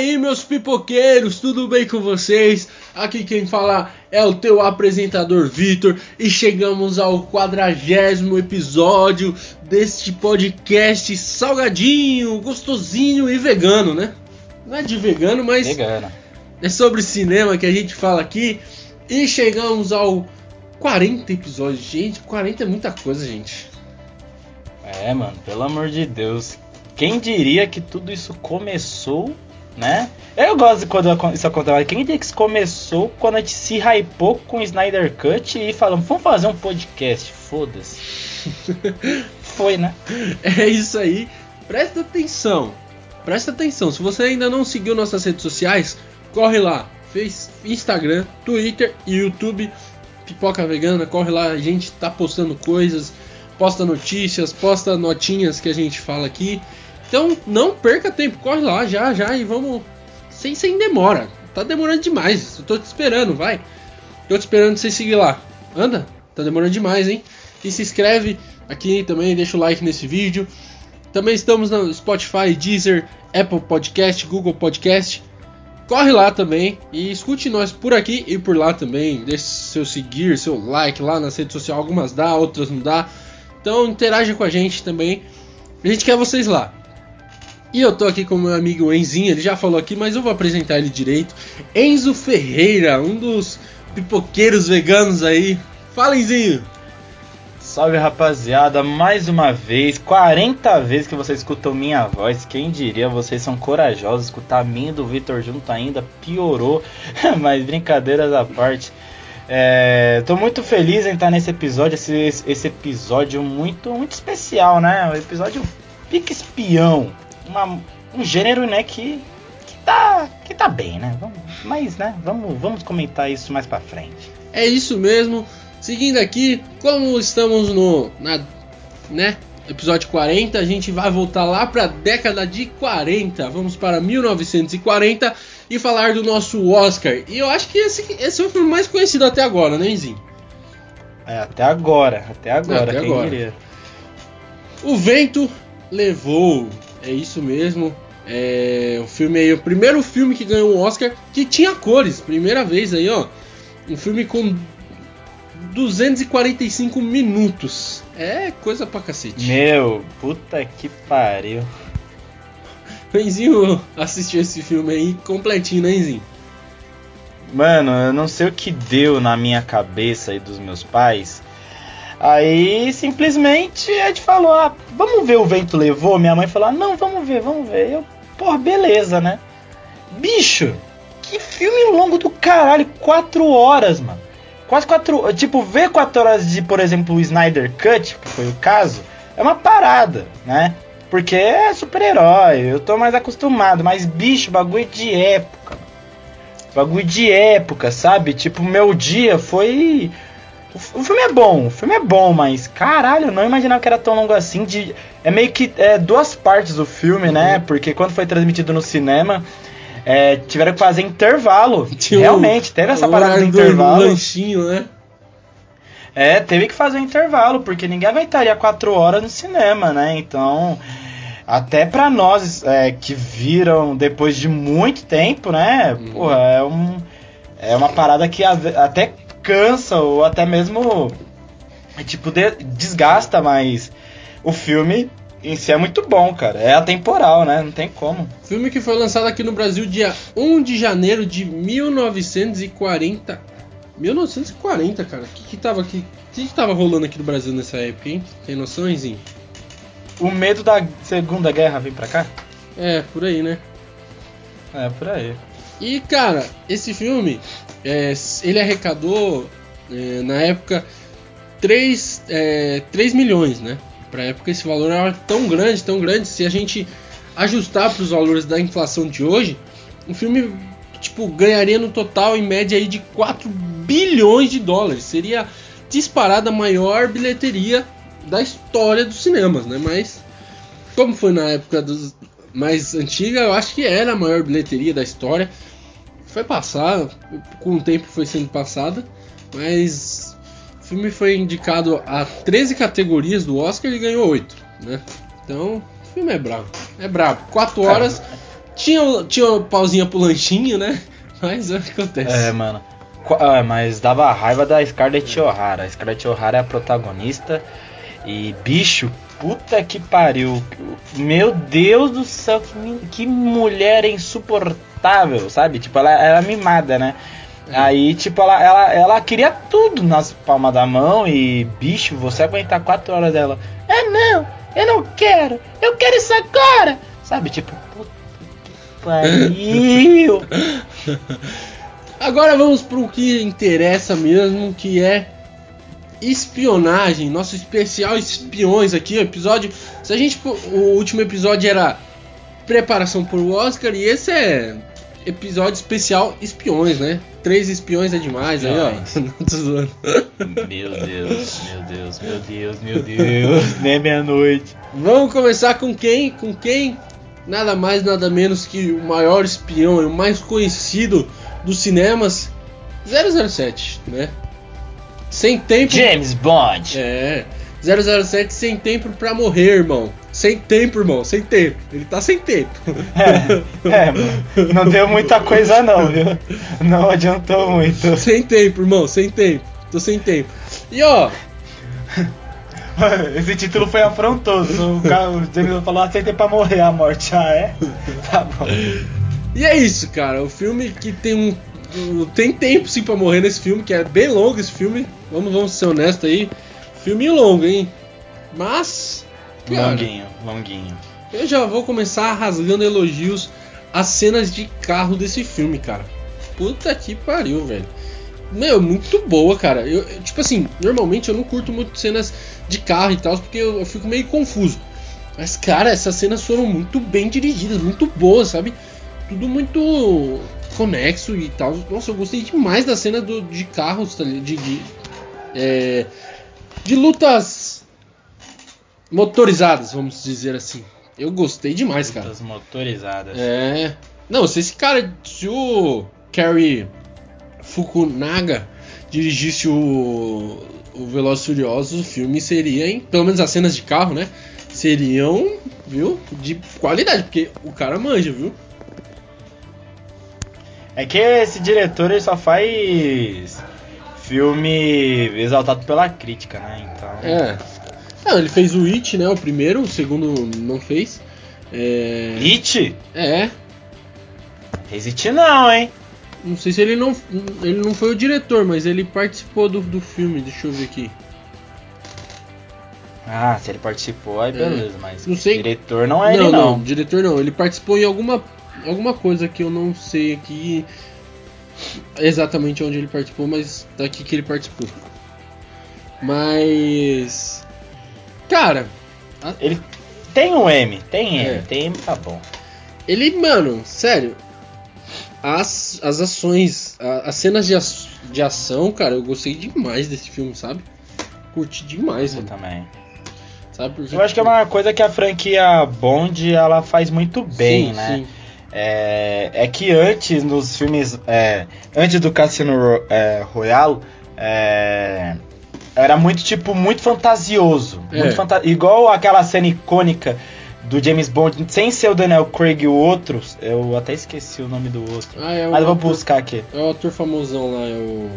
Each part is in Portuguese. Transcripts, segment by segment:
aí, meus pipoqueiros, tudo bem com vocês? Aqui quem fala é o teu apresentador Vitor e chegamos ao quadragésimo episódio deste podcast salgadinho, gostosinho e vegano, né? Não é de vegano, mas Vegana. é sobre cinema que a gente fala aqui. E chegamos ao 40 episódios. Gente, 40 é muita coisa, gente. É, mano, pelo amor de Deus. Quem diria que tudo isso começou, né? Eu gosto quando isso acontece. Que começou quando a gente se hypou com o Snyder Cut e falamos, vamos fazer um podcast? Foda-se. Foi, né? É isso aí. Presta atenção. Presta atenção. Se você ainda não seguiu nossas redes sociais, corre lá. Fez Instagram, Twitter e YouTube. Pipoca Vegana, corre lá. A gente tá postando coisas, posta notícias, posta notinhas que a gente fala aqui. Então não perca tempo, corre lá já, já e vamos. Sem, sem demora. Tá demorando demais. Eu tô te esperando, vai. Tô te esperando você seguir lá. Anda, tá demorando demais, hein? E se inscreve aqui também, deixa o like nesse vídeo. Também estamos no Spotify, Deezer, Apple Podcast, Google Podcast. Corre lá também e escute nós por aqui e por lá também. Deixe seu seguir, seu like lá nas redes sociais. Algumas dá, outras não dá. Então interaja com a gente também. A gente quer vocês lá. E eu tô aqui com meu amigo Enzinho, ele já falou aqui, mas eu vou apresentar ele direito. Enzo Ferreira, um dos pipoqueiros veganos aí. Fala, Enzinho! Salve rapaziada, mais uma vez, 40 vezes que vocês escutam minha voz. Quem diria, vocês são corajosos. Escutar a minha e do Vitor junto ainda piorou, mas brincadeiras à parte. É, tô muito feliz em estar nesse episódio, esse, esse episódio muito, muito especial, né? O episódio pique espião, uma, um gênero, né, que, que, tá, que tá bem, né? Vamos, mas, né, vamos, vamos comentar isso mais pra frente. É isso mesmo. Seguindo aqui, como estamos no na, né, episódio 40, a gente vai voltar lá para a década de 40. Vamos para 1940 e falar do nosso Oscar. E eu acho que esse, esse é o filme mais conhecido até agora, né, Enzinho? É, até agora, até agora, Até quem agora. diria. O Vento Levou. É isso mesmo. É o filme aí, o primeiro filme que ganhou um Oscar que tinha cores, primeira vez aí, ó. Um filme com 245 minutos. É coisa pra cacete. Meu, puta que pariu. Enzinho assistiu esse filme aí completinho, né, Enzinho? Mano, eu não sei o que deu na minha cabeça e dos meus pais. Aí simplesmente gente falou: ah, vamos ver o vento levou. Minha mãe falou: ah, não, vamos ver, vamos ver. Eu, pô, beleza, né? Bicho, que filme longo do caralho, quatro horas, mano. Quase quatro. Tipo, ver quatro horas de, por exemplo, o Snyder Cut, que foi o caso, é uma parada, né? Porque é super-herói, eu tô mais acostumado, mas bicho, bagulho de época. Bagulho de época, sabe? Tipo, meu dia foi. O filme é bom, o filme é bom, mas caralho, eu não imaginava que era tão longo assim. De... É meio que é, duas partes do filme, né? Porque quando foi transmitido no cinema, é, tiveram que fazer intervalo. Tinha Realmente, teve essa parada do intervalo. lanchinho, né? É, teve que fazer um intervalo, porque ninguém aguentaria quatro horas no cinema, né? Então, até pra nós é, que viram depois de muito tempo, né? Uhum. Porra, é, um, é uma parada que até cansa ou até mesmo, tipo, de- desgasta, mas o filme em si é muito bom, cara. É atemporal, né? Não tem como. Filme que foi lançado aqui no Brasil dia 1 de janeiro de 1940. 1940, cara. O que, que tava aqui? O que, que tava rolando aqui no Brasil nessa época, hein? Tem noção, Enzinho? O medo da Segunda Guerra vem pra cá? É, por aí, né? É, por aí. E cara, esse filme é, ele arrecadou é, na época 3, é, 3 milhões, né? Pra época esse valor era tão grande, tão grande, se a gente ajustar para os valores da inflação de hoje, o filme tipo ganharia no total em média aí de 4 bilhões de dólares. Seria disparada a maior bilheteria da história dos cinemas, né? Mas como foi na época dos mais antiga, eu acho que era a maior bilheteria da história. Foi passar, com o tempo foi sendo passada, mas o filme foi indicado a 13 categorias do Oscar e ganhou 8, né? Então, o filme é brabo, é brabo. 4 horas, Tinha, tinha uma pausinha pro lanchinho, né? Mas é o que acontece. É, mano. Ah, mas dava raiva da Scarlett O'Hara. A Scarlett O'Hara é a protagonista. E bicho, puta que pariu. Meu Deus do céu, que, que mulher insuportável, sabe? Tipo, ela era mimada, né? Aí, tipo, ela, ela, ela queria tudo nas palmas da mão e, bicho, você aguentar quatro horas dela. É não, eu não quero, eu quero isso agora. Sabe, tipo, puta que pariu. Agora vamos pro que interessa mesmo, que é espionagem. Nosso especial espiões aqui, o episódio. Se a gente. O último episódio era preparação pro Oscar e esse é episódio especial espiões, né? Três espiões é demais aí, ó. Espiões. Tô zoando. Meu Deus, meu Deus, meu Deus, meu Deus. Nem meia-noite. Vamos começar com quem? Com quem? Nada mais, nada menos que o maior espião e o mais conhecido dos cinemas, 007, né? Sem tempo. James Bond. É. 007 sem tempo pra morrer, irmão. Sem tempo, irmão. Sem tempo. Ele tá sem tempo. É, mano, não deu muita coisa não, viu? Não adiantou muito. sem tempo, irmão. Sem tempo. Tô sem tempo. E ó, Esse título foi afrontoso. O, cara, o James falou, aceitei pra morrer a morte. Ah, é? Tá bom. e é isso, cara. O filme que tem um. Tem tempo sim pra morrer nesse filme, que é bem longo esse filme. Vamos, vamos ser honestos aí. Filminho longo, hein? Mas. Cara, Longuinho, longuinho. Eu já vou começar rasgando elogios às cenas de carro desse filme, cara. Puta que pariu, velho. Meu, muito boa, cara. Eu, tipo assim, normalmente eu não curto muito cenas de carro e tal, porque eu, eu fico meio confuso. Mas, cara, essas cenas foram muito bem dirigidas, muito boas, sabe? Tudo muito conexo e tal. Nossa, eu gostei demais da cena do, de carros, tá ligado? de, de, é, de lutas motorizadas, vamos dizer assim. Eu gostei demais, cara. Lutas motorizadas. É. Não, se esse cara, se o Kerry Fukunaga dirigisse o, o Velozes Furiosos, o filme seria, em, pelo menos as cenas de carro, né? Seriam, viu, de qualidade, porque o cara manja, viu? É que esse diretor ele só faz filme exaltado pela crítica, né? Então. É. Não, ele fez o It, né? O primeiro, o segundo não fez. É. It? É. Resiste não, hein? Não sei se ele não. Ele não foi o diretor, mas ele participou do, do filme, deixa eu ver aqui. Ah, se ele participou, aí beleza, mas Não sei- diretor não é ele não. diretor não. Ele participou em alguma, alguma coisa que eu não sei aqui exatamente onde ele participou, mas tá aqui que ele participou. Mas. Cara, Ele tem um M, tem M, É. tem M, tá bom. ele, mano, sério. As, as ações, a- as cenas de, de ação, cara, eu gostei demais desse filme, sabe? Curti demais, Eu mano. também. Sabe por quê? Eu acho que é uma coisa que a franquia Bond ela faz muito bem, Sim, né? sim. É, é que antes, nos filmes. é, antes do Cassino é, Royale, é, era muito, tipo, muito fantasioso. É. Muito fanta- Igual aquela cena icônica do James Bond, sem ser o Daniel Craig e o outro. Eu até esqueci o nome do outro. Ah, é Mas eu vou ator, buscar aqui. é o ator famosão lá, é o.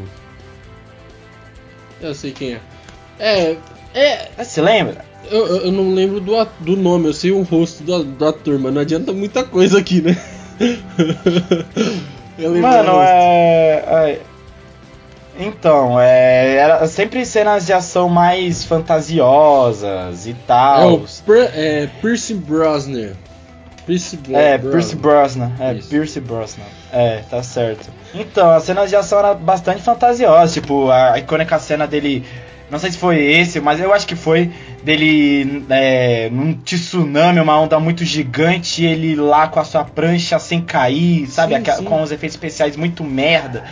Eu sei quem é. É. É. Você lembra? Eu, eu- não lembro do, do nome, eu sei o rosto do, do ator, mas não adianta muita coisa aqui, né? Eu lembro do Mano, é. é- Então, é. Era sempre cenas de ação mais fantasiosas e É tal. o Per- é, Pierce Brosnan. Pierce Bro- É, Brosnan. Pierce Brosnan. É, Isso. Pierce Brosnan. É, tá certo. Então, as cenas de ação eram bastante fantasiosas. Tipo, a icônica cena dele. Não sei se foi esse, mas eu acho que foi. Dele é, num tsunami, uma onda muito gigante, e ele lá com a sua prancha sem cair, sabe? Sim, sim. Com os efeitos especiais muito merda,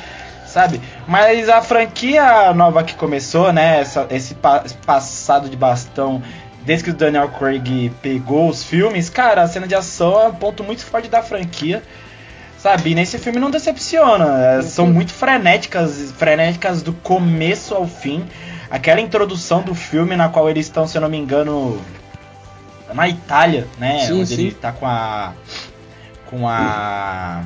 sabe? Mas a franquia nova que começou, né? essa- esse pa- passado de bastão desde que o Daniel Craig pegou os filmes, cara, a cena de ação é um ponto muito forte da franquia. Sabe, e nesse filme não decepciona. é, São muito frenéticas, frenéticas do começo ao fim. Aquela introdução do filme na qual eles estão, se eu não me engano, na Itália, né? Sim, onde sim. ele tá com a com a.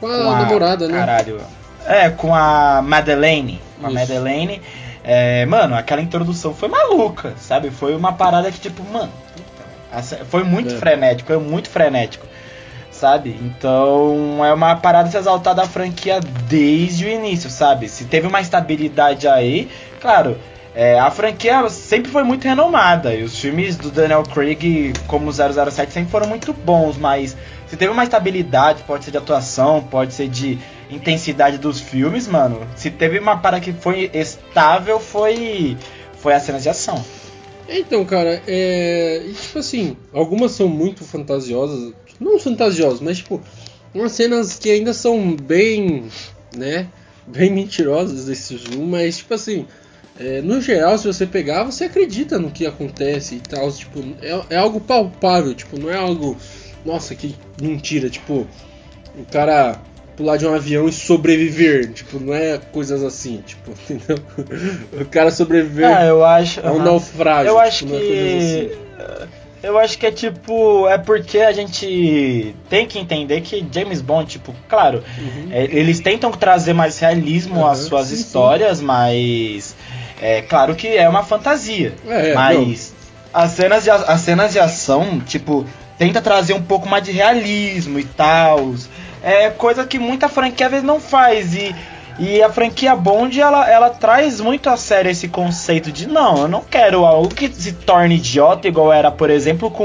Com a, com a namorada, né? Caralho. É, com a Madeleine. Com a Madeleine. É, mano, aquela introdução foi maluca, sabe? Foi uma parada que, tipo, mano. Foi muito é. frenético, foi muito frenético. Sabe? Então é uma parada se exaltar da franquia desde o início, sabe? Se teve uma estabilidade aí, claro, é, a franquia sempre foi muito renomada e os filmes do Daniel Craig, como 007, sempre foram muito bons, mas se teve uma estabilidade, pode ser de atuação, pode ser de intensidade dos filmes, mano. Se teve uma parada que foi estável, foi foi as cenas de ação. Então, cara, é. Tipo assim, algumas são muito fantasiosas. Não fantasiosas, mas tipo, umas cenas que ainda são bem. né? Bem mentirosas desse filme, mas tipo assim. É, no geral, se você pegar, você acredita no que acontece e tal. Tipo, é, é algo palpável, tipo, não é algo. Nossa, que mentira, tipo. O cara pular de um avião e sobreviver. Tipo, não é coisas assim, tipo, entendeu? O cara sobreviver ah, eu acho, a um naufrágio. Eu tipo, acho é que. Assim. Eu acho que é tipo. É porque a gente tem que entender que James Bond, tipo, claro, uhum. é, eles tentam trazer mais realismo uhum, às suas sim, histórias, sim. mas. É claro que é uma fantasia. É, mas. As cenas, de, as cenas de ação, tipo, tenta trazer um pouco mais de realismo e tal é coisa que muita franquia às vezes não faz. E, e a franquia Bond, ela, ela traz muito a sério esse conceito de não, eu não quero algo que se torne idiota, igual era, por exemplo, com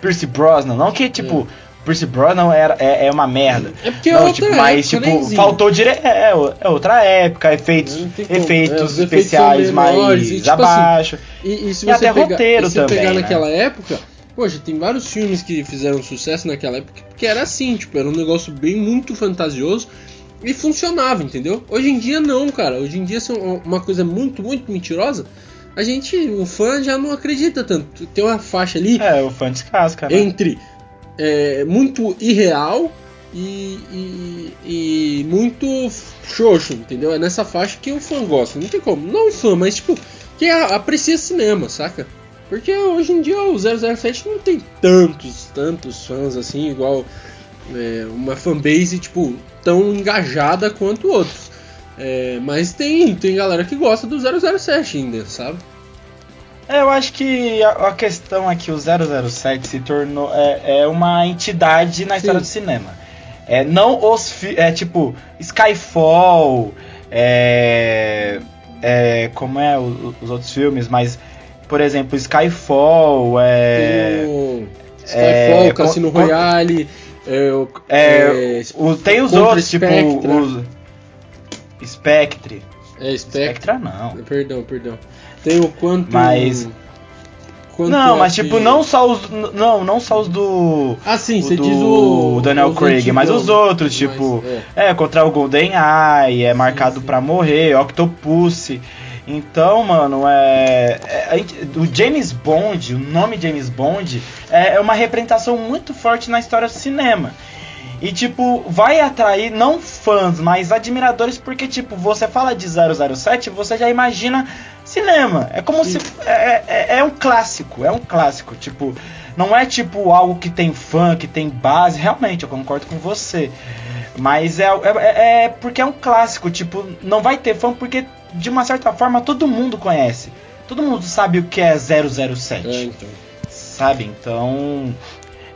Pierce Brosnan. Não que, tipo, é. Pierce Brosnan era, é, é uma merda. É porque é não, é tipo, mas, tipo, faltou dire... É, é, outra época, efeitos, efeitos é, especiais mais e, tipo, assim, abaixo. Assim, e, e, se e até pegar, roteiro se também. pegar né? naquela época Poxa, tem vários filmes que fizeram sucesso naquela época que era assim, tipo, era um negócio bem muito fantasioso e funcionava, entendeu? Hoje em dia não, cara. Hoje em dia se é uma coisa muito, muito mentirosa, a gente, o fã já não acredita tanto. Tem uma faixa ali. É, o fã descasca, né? Entre é, muito irreal e, e, e, muito xoxo, entendeu? É nessa faixa que o fã gosta. Não tem como. Não o fã, mas tipo, quem aprecia cinema, saca? Porque hoje em dia o 007 não tem tantos, tantos fãs assim, igual é, uma fanbase, tipo, tão engajada quanto outros. É, mas tem, tem galera que gosta do 007 ainda, sabe? É, eu acho que a, a questão é que o 007 se tornou é, é uma entidade na Sim. história do cinema. É, não os é tipo Skyfall, é, é como é os outros filmes, mas por exemplo, Skyfall, é. Tem Skyfall, é, Cassino Royale. É, o, é, é, o, tem os outros, Spectra. tipo. Os, Spectre. É, Spectre. Spectra não. Perdão, perdão. Tem o quanto. Mas. Quanto não, mas tipo, não só os. Não, não só os do. Ah, sim, você diz o. Daniel Craig, mas os outros, tipo. Mas, é. é. contra o Golden Eye, é marcado sim, sim. pra morrer, Octopus. Então, mano, é, é, o James Bond, o nome James Bond, é, é uma representação muito forte na história do cinema. E, tipo, vai atrair não fãs, mas admiradores, porque, tipo, você fala de 007, você já imagina cinema. É como Sim. se. É, é, é, um clássico, é um clássico. Tipo, não é tipo algo que tem fã, que tem base. Realmente, eu concordo com você. Mas é, é, é porque é um clássico. Tipo, não vai ter fã porque de uma certa forma, todo mundo conhece. Todo mundo sabe o que é 007. É, então. Sabe? Então.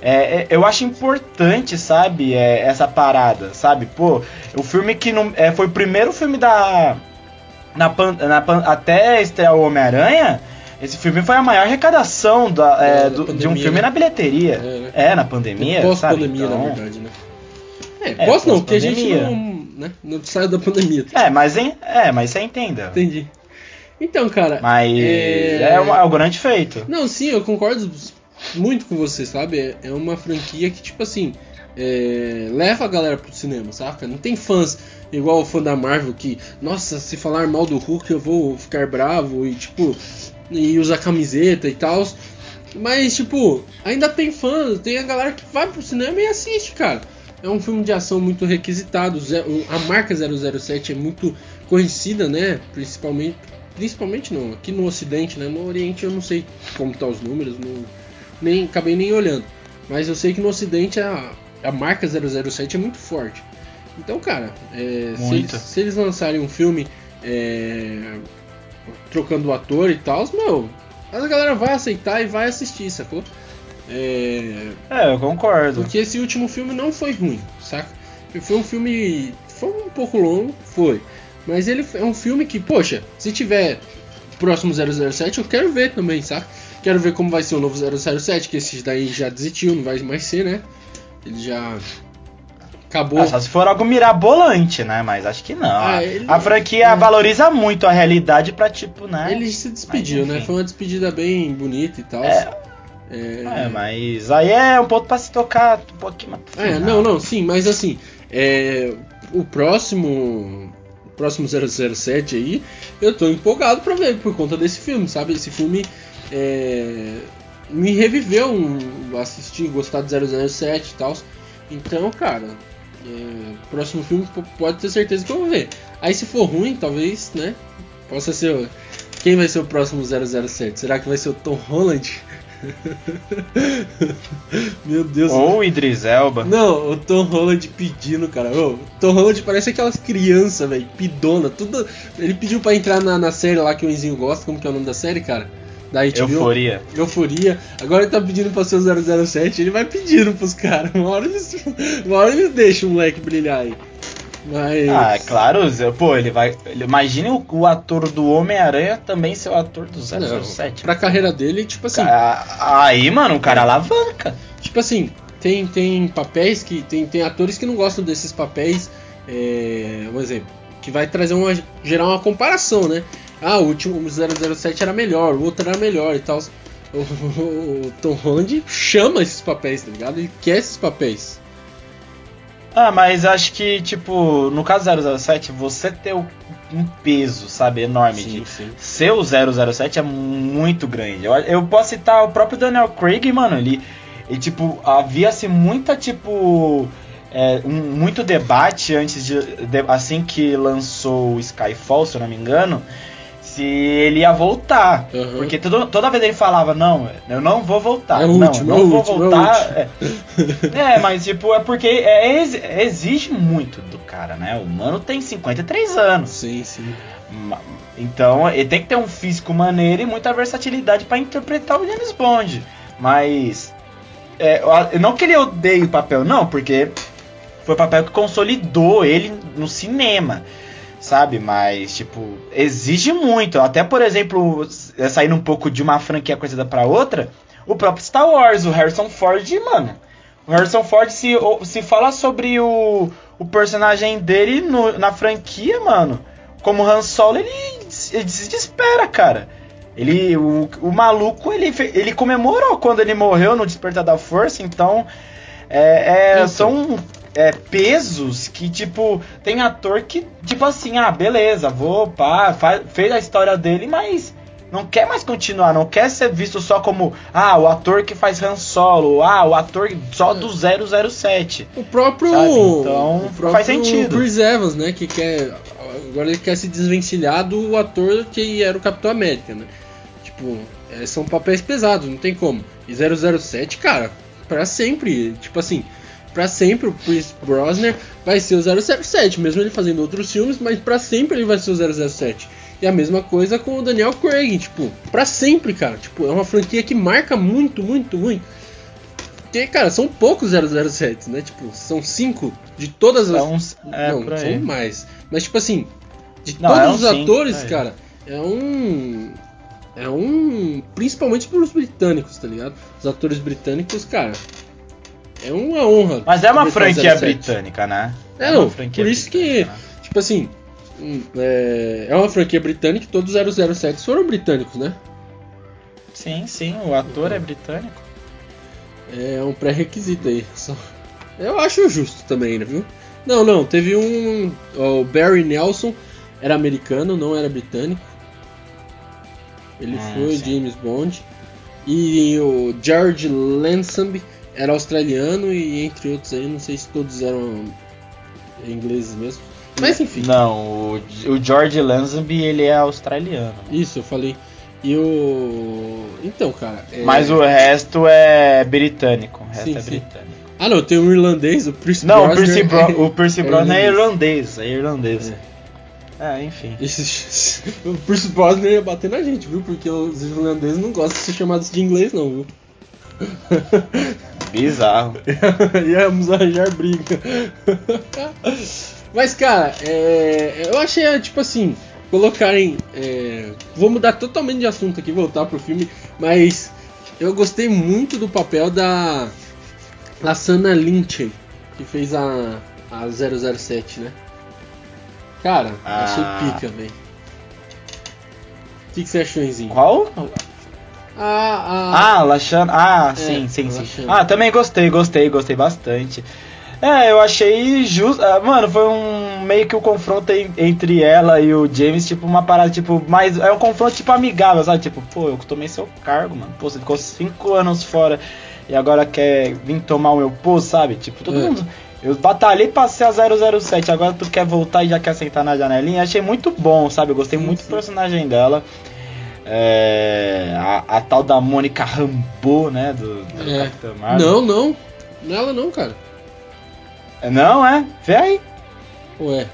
É, é, eu acho importante, sabe, é, essa parada, sabe? Pô, o filme que não, é, foi o primeiro filme da. Na, na, até estrear o Homem-Aranha, esse filme foi a maior arrecadação da, é, é do, pandemia, de um filme né? na bilheteria. É, né? na pandemia. Pós-pandemia, então, na verdade, né? É, pós não, porque a gente não né? Não saiu da pandemia. É, mas, é, mas você entenda. Entendi. Então, cara. Mas é, é, um, é um grande feito. Não, sim, eu concordo muito com você, sabe? É, é uma franquia que, tipo assim, é, leva a galera pro cinema, saca? Não tem fãs igual o fã da Marvel que, nossa, se falar mal do Hulk eu vou ficar bravo e, tipo, e usar camiseta e tal. Mas, tipo, ainda tem fãs, tem a galera que vai pro cinema e assiste, cara é um filme de ação muito requisitado. A marca 007 é muito conhecida, né? Principalmente, principalmente não, aqui no Ocidente, né? No Oriente eu não sei como tá os números, não, nem acabei nem olhando. Mas eu sei que no ocidente a, a marca 007 é muito forte. Então, cara, é, se, eles, se eles lançarem um filme é, trocando o ator e tal, meu, a galera vai aceitar e vai assistir, sacou? É, É, eu concordo. porque esse último filme não foi ruim, saca? Foi um filme. Foi um pouco longo, foi. Mas ele é um filme que, poxa, se tiver próximo 007, eu quero ver também, saca? Quero ver como vai ser o novo 007, que esse daí já desistiu, não vai mais ser, né? Ele já acabou. Ah, só se for algo mirabolante, né? Mas acho que não. Ah, ele- A franquia é. valoriza muito a realidade pra, tipo, né? Ele se despediu, Mas, né? Foi uma despedida bem bonita e tal. É. É, É, mas aí é um ponto pra se tocar um pouquinho É, não, não, sim, mas assim, é, o próximo o próximo 007 aí, eu tô empolgado pra ver por conta desse filme, sabe? Esse filme é, me reviveu um, assistir, gostar de 007 e tal. Então, cara, é, próximo filme pode ter certeza que eu vou ver. Aí se for ruim, talvez, né, possa ser quem vai ser o próximo 007? Será que vai ser o Tom Holland? Meu Deus. Ou o Idris Elba. Não, o Tom Holland pedindo, cara. Ô, o Tom Holland parece aquelas crianças, velho, pidona. Tudo... Ele pediu pra entrar na, na série lá que o Enzinho gosta. Como que é o nome da série, cara? Da HBO. Euforia. Euforia. Agora ele tá pedindo pra ser o 007. Ele vai pedindo pros caras. Uma hora eles, uma hora eles deixam o moleque brilhar aí. Mas. Ah, é claro, pô, ele vai. Ele, imagine o, o ator do Homem-Aranha também ser o ator do Ah, não, 007. Pra carreira dele, tipo assim. Aí, mano, o cara alavanca. Tipo assim, tem, tem papéis que. Tem, tem atores que não gostam desses papéis. É, um exemplo. Que vai trazer uma. gerar uma comparação, né? Ah, o último 007 era melhor, o outro era melhor e tal. O, o- o Tom Holland chama esses papéis, tá ligado? Ele quer esses papéis. Ah, mas acho que, tipo, no caso 007, você ter um peso, sabe, enorme de sim. ser o 007 é muito grande. Eu, eu posso citar o próprio Daniel Craig, mano, ele, ele tipo, havia-se muita, tipo, é, um- muito debate antes de, de- assim que lançou o Skyfall, se eu não me engano, se ele ia voltar. Aham. Porque todo- toda vez ele falava, não, eu não vou voltar. É não, último, não é vou último, é voltar. É, É, mas tipo, é porque é, ex- exige muito do cara, né? O mano tem 53 anos. Sim, sim. Então, ele tem que ter um físico maneiro e muita versatilidade pra interpretar o James Bond. Mas. é, não que ele odeie o papel, não, porque foi o papel que consolidou ele no cinema. Sabe? Mas, tipo, exige muito. Até, por exemplo, saindo um pouco de uma franquia conhecida pra outra, o próprio Star Wars, o Harrison Ford, mano. O Harrison Ford se, se fala sobre o, o personagem dele no- na franquia, mano. Como Han Solo, ele, se- ele se desespera, cara. Ele, o, o maluco, ele, ele comemorou quando ele morreu no Despertar da Força, então é, é, são é, pesos que, tipo, tem ator que, tipo assim, ah, beleza, vou, pá, fa- fez a história dele, mas não quer mais continuar, não quer ser visto só como, ah, o ator que faz Han Solo, ah, o ator só do 007. O próprio. Sabe? Então, o próprio faz sentido. Chris Evans, né? Que quer. Agora ele quer se desvencilhar do ator que era o Capitão América, né? Tipo, é, são papéis pesados, não tem como. E 007, cara, pra sempre. Tipo assim, pra sempre o Chris Brosnan vai ser o 007, mesmo ele fazendo outros filmes, mas pra sempre ele vai ser o 007. E a mesma coisa com o Daniel Craig, tipo, pra sempre, cara. Tipo, é uma franquia que marca muito, muito, muito. Porque, cara, são poucos 007, né? Tipo, são cinco de todas as. É, não, por aí. são mais. Mas, tipo assim, de Não, todos eram os cinco, atores, é. cara, é um. É um. Principalmente pros britânicos, tá ligado? Os atores britânicos, cara. É uma honra. Mas é uma franquia 07. britânica, né? É, uma não, por isso que- né? Tipo assim. hum, É, é uma franquia britânica e todos os 007 foram britânicos, né? Sim, sim, o ator é britânico. É um pré-requisito aí. Só- Eu acho justo também, né, viu? Não, não, teve um. O Barry Nelson era americano, não era britânico. Ele Ah, foi sim. James Bond. E o George Lansing era australiano e entre outros aí, não sei se todos eram ingleses mesmo. Mas enfim, Não, o, o George Lazenby, ele é australiano. isso eu falei. E o. Então, cara. é- Mas o resto é britânico. O resto Sim, é sim. britânico. Ah, não, tem um irlandês, o Pierce Não, o Percy, é- Bro, o Percy é Brosnan é irlandês. É irlandês. É, enfim. Esses- o Pierce Brosnan ia bater na gente, viu? Porque os irlandeses não gostam de ser chamados de inglês, não, viu? Bizarro. Íamos arranjar briga. Mas, cara, é, eu achei, tipo assim, colocarem. é, vou mudar totalmente de assunto aqui, voltar pro filme, mas eu gostei muito do papel da. da Sana Lynch, que fez a, a 007, né? Cara, Ah. achei pica, velho. O que, que você achou, Enzinho? Qual? Ah, ah, Ah, Lashana. Ah, É, sim, sim, sim. Lashana. Ah, também gostei, gostei, gostei bastante. É, eu achei justo. ah, Mano, foi um meio que o confronto en- entre ela e o James, tipo, uma parada, tipo, mais. É um confronto, tipo, amigável, sabe? Tipo, pô, eu tomei seu cargo, mano. Pô, você ficou cinco anos fora e agora quer vir tomar o meu posto, sabe? Tipo, todo É. mundo. Eu batalhei pra ser a 007, agora tu quer voltar e já quer sentar na janelinha. Achei muito bom, sabe? Eu gostei Sim, muito sim. do personagem dela. É, a, a tal da Mônica Rambeau, né? Do, do É. Capitão Marvel. não, não. Não é ela não, cara. Não, é? Vê aí. Ué.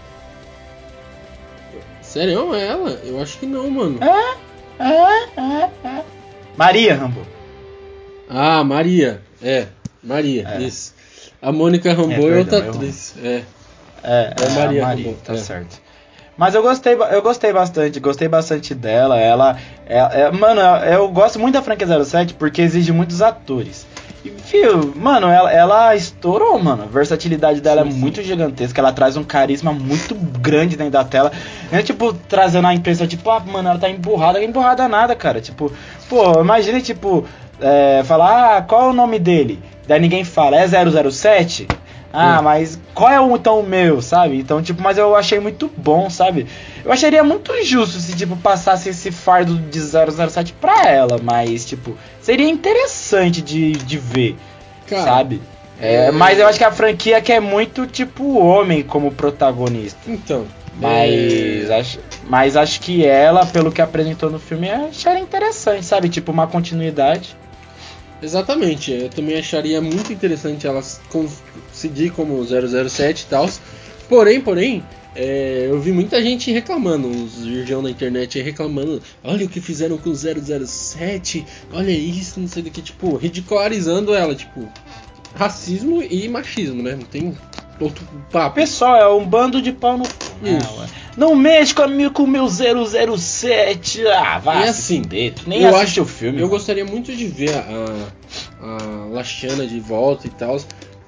Sério, é ela? Eu acho que não, mano. É, é, é. Maria Rambeau. Ah, Maria. É, Maria, É. isso. A Mônica Rambeau é, perdão, outra atriz. É. É, É a Maria Rambeau, tá é. certo. Mas eu gostei, eu gostei bastante, gostei bastante dela. Ela, é, é- mano, eu, eu gosto muito da franquia 07 porque exige muitos atores. E, fio, mano, ela, ela estourou, mano. A versatilidade dela Sim, é sim. muito gigantesca. Ela traz um carisma muito grande dentro da tela. É tipo trazendo a impressão, tipo, ah, mano, ela tá emburrada. Emburrada nada, cara. Tipo, pô, imagine, tipo, é, falar, ah, qual é o nome dele? Daí ninguém fala, é 007? Ah, mas qual é o então o meu, sabe? Então, tipo, mas eu achei muito bom, sabe? Eu acharia muito justo se, tipo, passasse esse fardo de 007 pra ela, mas, tipo, seria interessante de, de ver, Cara, sabe? É, é- Mas eu acho que a franquia quer muito, tipo, o homem como protagonista. então. Mas, é, acho, mas acho que ela, pelo que apresentou no filme, acharia interessante, sabe? Tipo, uma continuidade. Exatamente, eu também acharia muito interessante ela conseguir como 007 e tal. Porém, porém, é, eu vi muita gente reclamando, os virgão na internet reclamando, olha o que fizeram com o 007, olha isso, não sei do que, tipo, ridicularizando ela, tipo, racismo e machismo, né? Não tem outro papo. Pessoal, é um bando de pau no cu. ué? Não mexe comigo com o meu 007. Ah, vai E assim, tu nem eu assiste o filme. Eu mano. gostaria muito de ver a, a Lashana de volta e tal.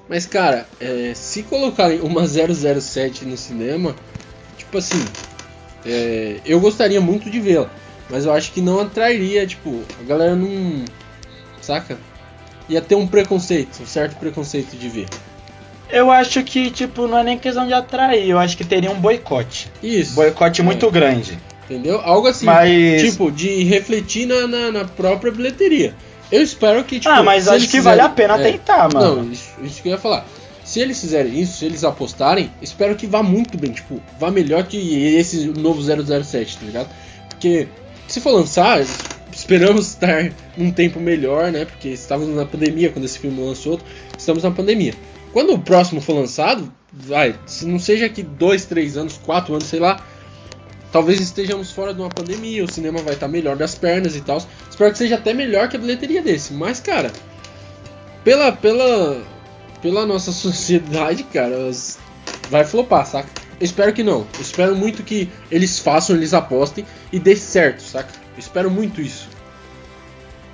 Mas, cara, é, se colocarem uma 007 no cinema, tipo assim, é, eu gostaria muito de vê-la. Mas eu acho que não atrairia, tipo, a galera não. Saca? Ia ter um preconceito, um certo preconceito de ver. Eu acho que, tipo, não é nem questão de atrair. Eu acho que teria um boicote. Isso. Boicote É. muito grande. Entendeu? Algo assim. Mas- Tipo, de refletir na, na, na própria bilheteria. Eu espero que, tipo. ah, mas acho que fizerem- vale a pena é. tentar, mano. Não, isso, isso que eu ia falar. Se eles fizerem isso, se eles apostarem, espero que vá muito bem, tipo, vá melhor que esse novo 007, tá ligado? Porque se for lançar, esperamos estar num tempo melhor, né? Porque estávamos na pandemia quando esse filme lançou, estamos na pandemia. Quando o próximo for lançado, vai, se não seja que dois, três anos, quatro anos, sei lá, talvez estejamos fora de uma pandemia, o cinema vai estar melhor das pernas e tal. Espero que seja até melhor que a bilheteria desse. Mas, cara, pela, pela, pela nossa sociedade, cara, vai flopar, saca? Espero que não. Espero muito que eles façam, eles apostem e dê certo, saca? Espero muito isso.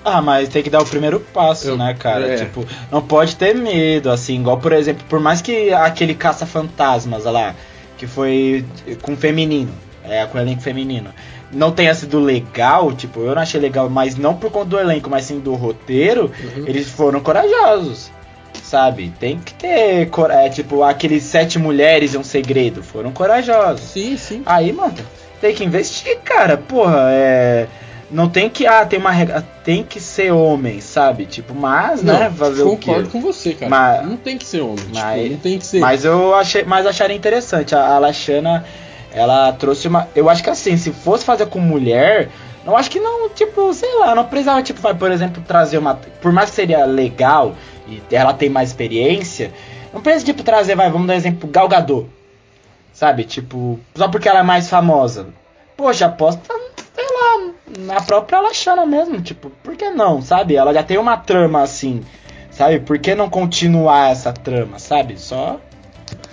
Ah, mas tem que dar o primeiro passo, Eu- né, cara? é. Tipo, não pode ter medo, assim, igual, por exemplo, por mais que aquele caça-fantasmas lá, que foi com feminino, é, com elenco feminino, não tenha sido legal, tipo, eu não achei legal, mas não por conta do elenco, mas sim do roteiro, Uhum. eles foram corajosos. Sabe? Tem que ter. É, tipo, aqueles sete mulheres e um segredo. Foram corajosos. Sim, sim. Aí, mano, tem que investir, cara. Porra, é. Não tem que. Ah, tem uma regra. Tem que ser homem, sabe? Tipo, mas, né? Fazer o quê? concordo com você, cara. Mas- não tem que ser homem. mas- tipo, não tem que ser. Mas eu achei. Mas acharia interessante. A, a Lashana, ela trouxe uma. Eu acho que assim, se fosse fazer com mulher. Eu acho que não, tipo, sei lá, não precisava, tipo, vai, por exemplo, trazer uma. Por mais que seria legal e ela tem mais experiência, não precisa, tipo, trazer, vai, vamos dar um exemplo, Galgador. Sabe? Tipo, só porque ela é mais famosa. Poxa, aposta, na própria Lashana mesmo, tipo, por que não, sabe? Ela já tem uma trama assim, sabe? Por que não continuar essa trama, sabe? Só.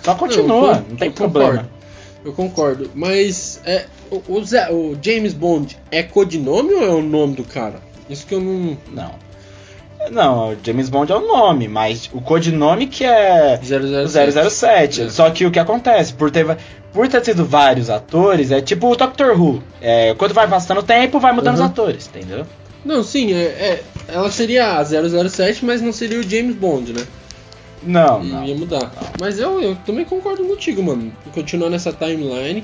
Só continua, não, não tem problema. Concordo. Eu concordo, mas é, o, o, Zé, o, James Bond é codinome ou é o nome do cara? Isso que eu não. Não. Não, James Bond é o nome, mas o codinome que é 007. 007. É. Só que o que acontece, por ter, por ter sido vários atores, é tipo o Doctor Who. É, quando vai passando o tempo, vai mudando uhum. os atores, entendeu? Não, sim, é, é, ela seria a 007, mas não seria o James Bond, né? Não, e não. Ia mudar. Não. Mas eu, eu também concordo contigo, mano. Continuar nessa timeline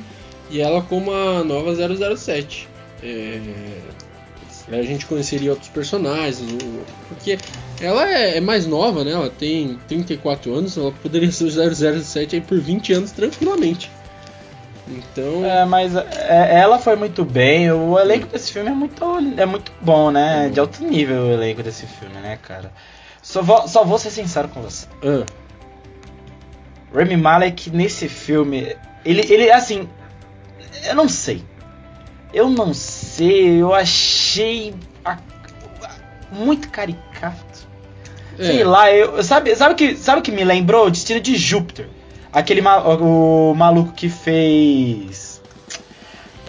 e ela como a nova 007. É, a gente conheceria outros personagens, porque ela é, é, mais nova, né? Ela tem 34 anos, ela poderia ser o 007 aí por 20 anos tranquilamente. Então. É, mas é, ela foi muito bem. O elenco desse filme é muito, é muito bom, né? De alto nível o elenco desse filme, né, cara? Só vou, só vou ser sincero com você. Uh. Remy Malek nesse filme, ele, ele assim, eu não sei. Eu não sei, eu achei a, muito caricato. É. Sei lá, eu, sabe, sabe que sabe que me lembrou? O Destino de Júpiter. Aquele o maluco que fez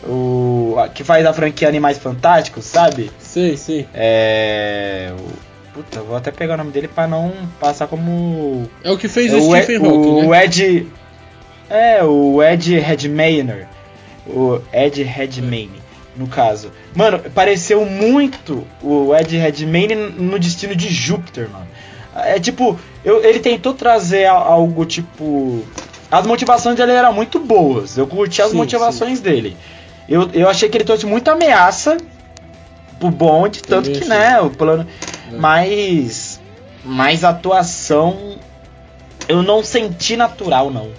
o que faz a franquia Animais Fantásticos, sabe? Sim, sim. É, puta, vou até pegar o nome dele para não passar como É o que fez é o, o Stephen Hawking, O né? Ed É, o Ed Redmayne o Ed Redmayne, no caso. Mano, pareceu muito o Ed Redmayne no destino de Júpiter, mano. É tipo, eu, ele tentou trazer algo tipo. As motivações dele eram muito boas. Eu curti as sim, motivações sim. dele. Eu, eu achei que ele trouxe muita ameaça pro Bond, tanto que, né, o plano. É. Mas. Mas a atuação. Eu não senti natural, não. não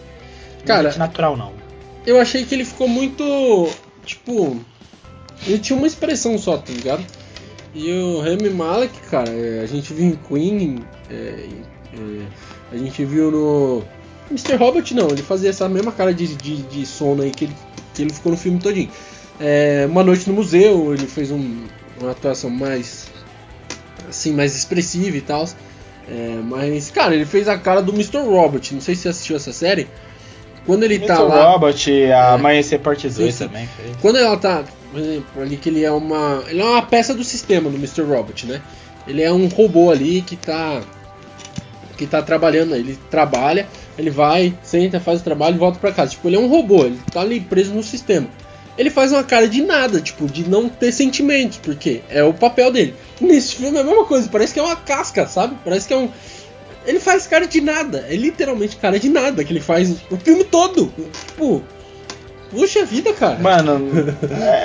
Cara, senti natural, não eu achei que ele ficou muito. Tipo. Ele tinha uma expressão só, tá ligado? E o Remy Malek, cara, é, a gente viu em Queen, é, é, a gente viu no. Mr. Robert não, ele fazia essa mesma cara de, de, de sono aí que ele, que ele ficou no filme todinho. É, uma noite no museu, ele fez um, uma atuação mais. assim, mais expressiva e tal. É, mas, cara, ele fez a cara do Mr. Robert. Não sei se você assistiu essa série. Quando ele tá lá. Robot, a é, Amanhecer Parte 2 também fez. Quando ela tá. Por exemplo, ali que ele é uma. Ele é uma peça do sistema do Mr. Robot, né? Ele é um robô ali que tá. Que tá trabalhando, ele trabalha, ele vai, senta, faz o trabalho e volta para casa. Tipo, ele é um robô, ele tá ali preso no sistema. Ele faz uma cara de nada, tipo, de não ter sentimentos, porque é o papel dele. Nesse filme é a mesma coisa, parece que é uma casca, sabe? Parece que é um ele faz cara de nada. É literalmente cara de nada que ele faz o filme todo. Tipo. Puxa vida, cara. Mano,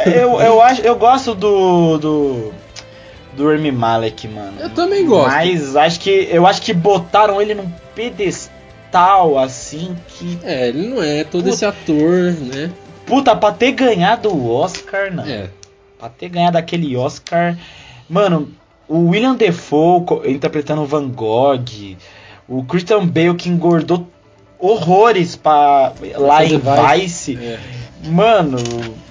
é, eu, eu acho. Eu gosto do. do. Do Remy Malek, mano. Eu também gosto. Mas acho que. Eu acho que botaram ele num pedestal assim que. É, ele não é todo Puta. esse ator, né? Puta, pra ter ganhado o Oscar, não. É. Pra ter ganhado aquele Oscar. Mano, o William Defoe interpretando Van Gogh, o Christian Bale que engordou horrores pra, lá em Vice. É. Mano,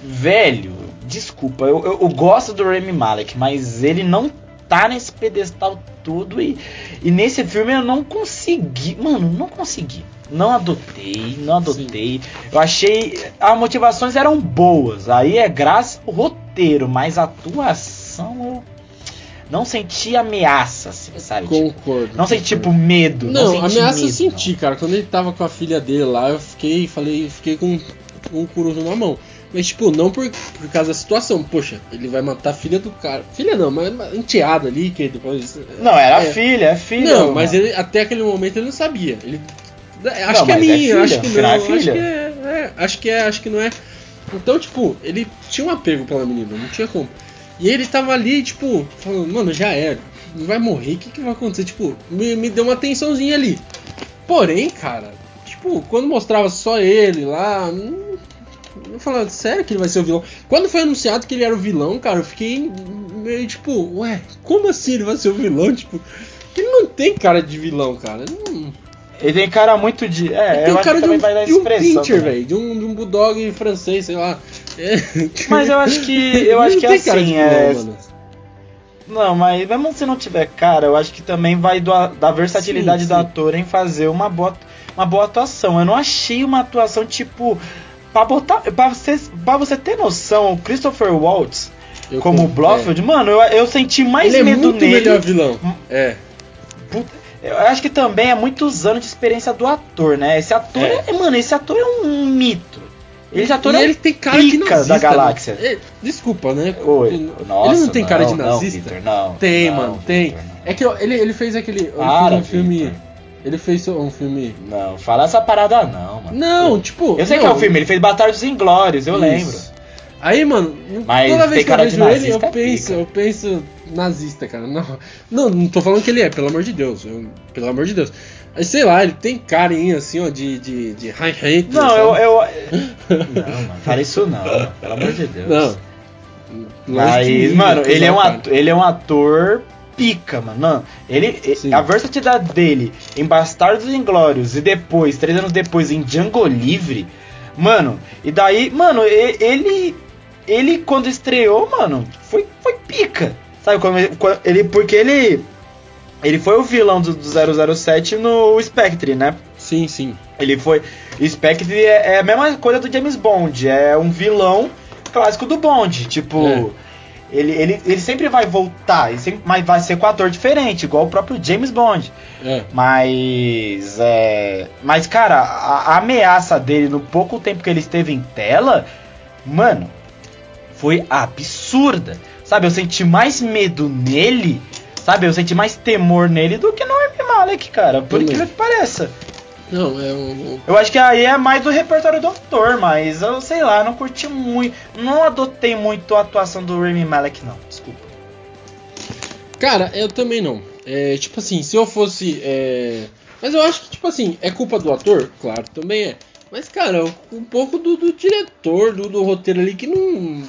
velho, desculpa, eu, eu, eu, gosto do Remy Malek, mas ele não tá nesse pedestal tudo e, e nesse filme eu não consegui, mano, não consegui. Não adotei, não adotei. Sim. Eu achei. As motivações eram boas. Aí é graças ao roteiro, mas a atuação eu não senti ameaça, assim, sabe? Concordo. Tipo, não senti, tipo, medo. Não, não ameaça medo, eu senti, cara. Quando ele tava com a filha dele lá, eu fiquei, falei, fiquei com, com um curuso na mão. Mas, tipo, não por, por causa da situação. Poxa, ele vai matar a filha do cara. Filha não, mas enteada ali, que depois. Não, era é. filha, é filha. Não, mas ele, até aquele momento ele não sabia. Ele. Acho não, que é minha, é acho que não. É acho que é, é, acho que é, acho que não é. Então, tipo, ele tinha um apego pela menina, não tinha como. E ele tava ali, tipo, falando, mano, já era. Não vai morrer, o que, que vai acontecer? Tipo, me, me deu uma tensãozinha ali. Porém, cara, tipo, quando mostrava só ele lá. Hum, Eu falei, sério que ele vai ser o vilão? Quando foi anunciado que ele era o vilão, cara, eu fiquei meio tipo, ué, como assim ele vai ser o vilão? Tipo, ele não tem cara de vilão, cara. Não... Ele tem cara muito de. É, Ele eu tem acho cara que de um, vai dar de um pincher, velho. De um, de um bulldog francês, sei lá. É. Mas eu acho que. Eu acho não que de assim, é. mano. Não, mas mesmo se não tiver cara, eu acho que também vai do, da versatilidade Sim, do sim. ator em fazer uma boa, uma boa atuação. Eu não achei uma atuação tipo. Pra, botar, pra, você, pra você ter noção, o Christopher Waltz, Eu como com- Blofeld, mano, eu, eu senti é. mais Ele é medo muito nele. melhor vilão. É. Eu acho que também é muitos anos de experiência do ator, né? Esse ator É. é, mano, esse ator é um mito. Esse ator é ele tem cara de nazista. da galáxia. né? Desculpa, né? Oi, nossa, ele não tem cara de não, nazista? Não, não. Tem, não, mano, tem. Não. É que ele, ele fez aquele. Ele Para, um filme. Victor. Ele fez um filme. Não, fala essa parada não, mano. Não, tipo. Eu sei não, que é o filme, ele fez Batalhos Inglórios, eu Isso. lembro. Aí, mano, Mas toda vez que eu vejo ele, eu é penso, pica. eu penso nazista, cara. Não, não, não tô falando que ele é, pelo amor de Deus. eu- pelo amor de Deus. Aí, sei lá, ele tem carinha assim, ó, de, de, de High Hitler, Não, eu, sabe? eu. Não, mano, fala isso não, mano, pelo amor de Deus. Não. Mas, de mim, mano, ele é, um cara. ator, ele é um ator pica, mano. Não, ele, Sim. a versatilidade dele em Bastardos Inglórios e depois, três anos depois, em Django Livre, mano, e daí, mano, ele, ele quando estreou, mano, foi, foi pica. Sabe, quando ele, quando ele- porque ele, ele foi o vilão do, do 007 no Spectre, né? Sim, sim. Ele foi. Spectre é, é a mesma coisa do James Bond, é um vilão clássico do Bond. Tipo, É. ele, ele, ele sempre vai voltar, ele sempre, mas vai ser com ator diferente, igual o próprio James Bond. É. Mas. É, mas, cara, a, a ameaça dele no pouco tempo que ele esteve em tela, mano, foi absurda. Sabe, eu senti mais medo nele. Sabe, eu senti mais temor nele do que no Rami Malek, cara. Por Também. incrível que pareça. Não, é um. Eu acho que aí é mais do repertório do ator, mas eu sei lá, não curti muito. Não adotei muito a atuação do Rami Malek, não. Desculpa. Cara, eu também não. É, tipo assim, se eu fosse. é, Mas eu acho que, tipo assim, é culpa do ator? Claro, também é. Mas, cara, um pouco do, do diretor, do, do roteiro ali que não.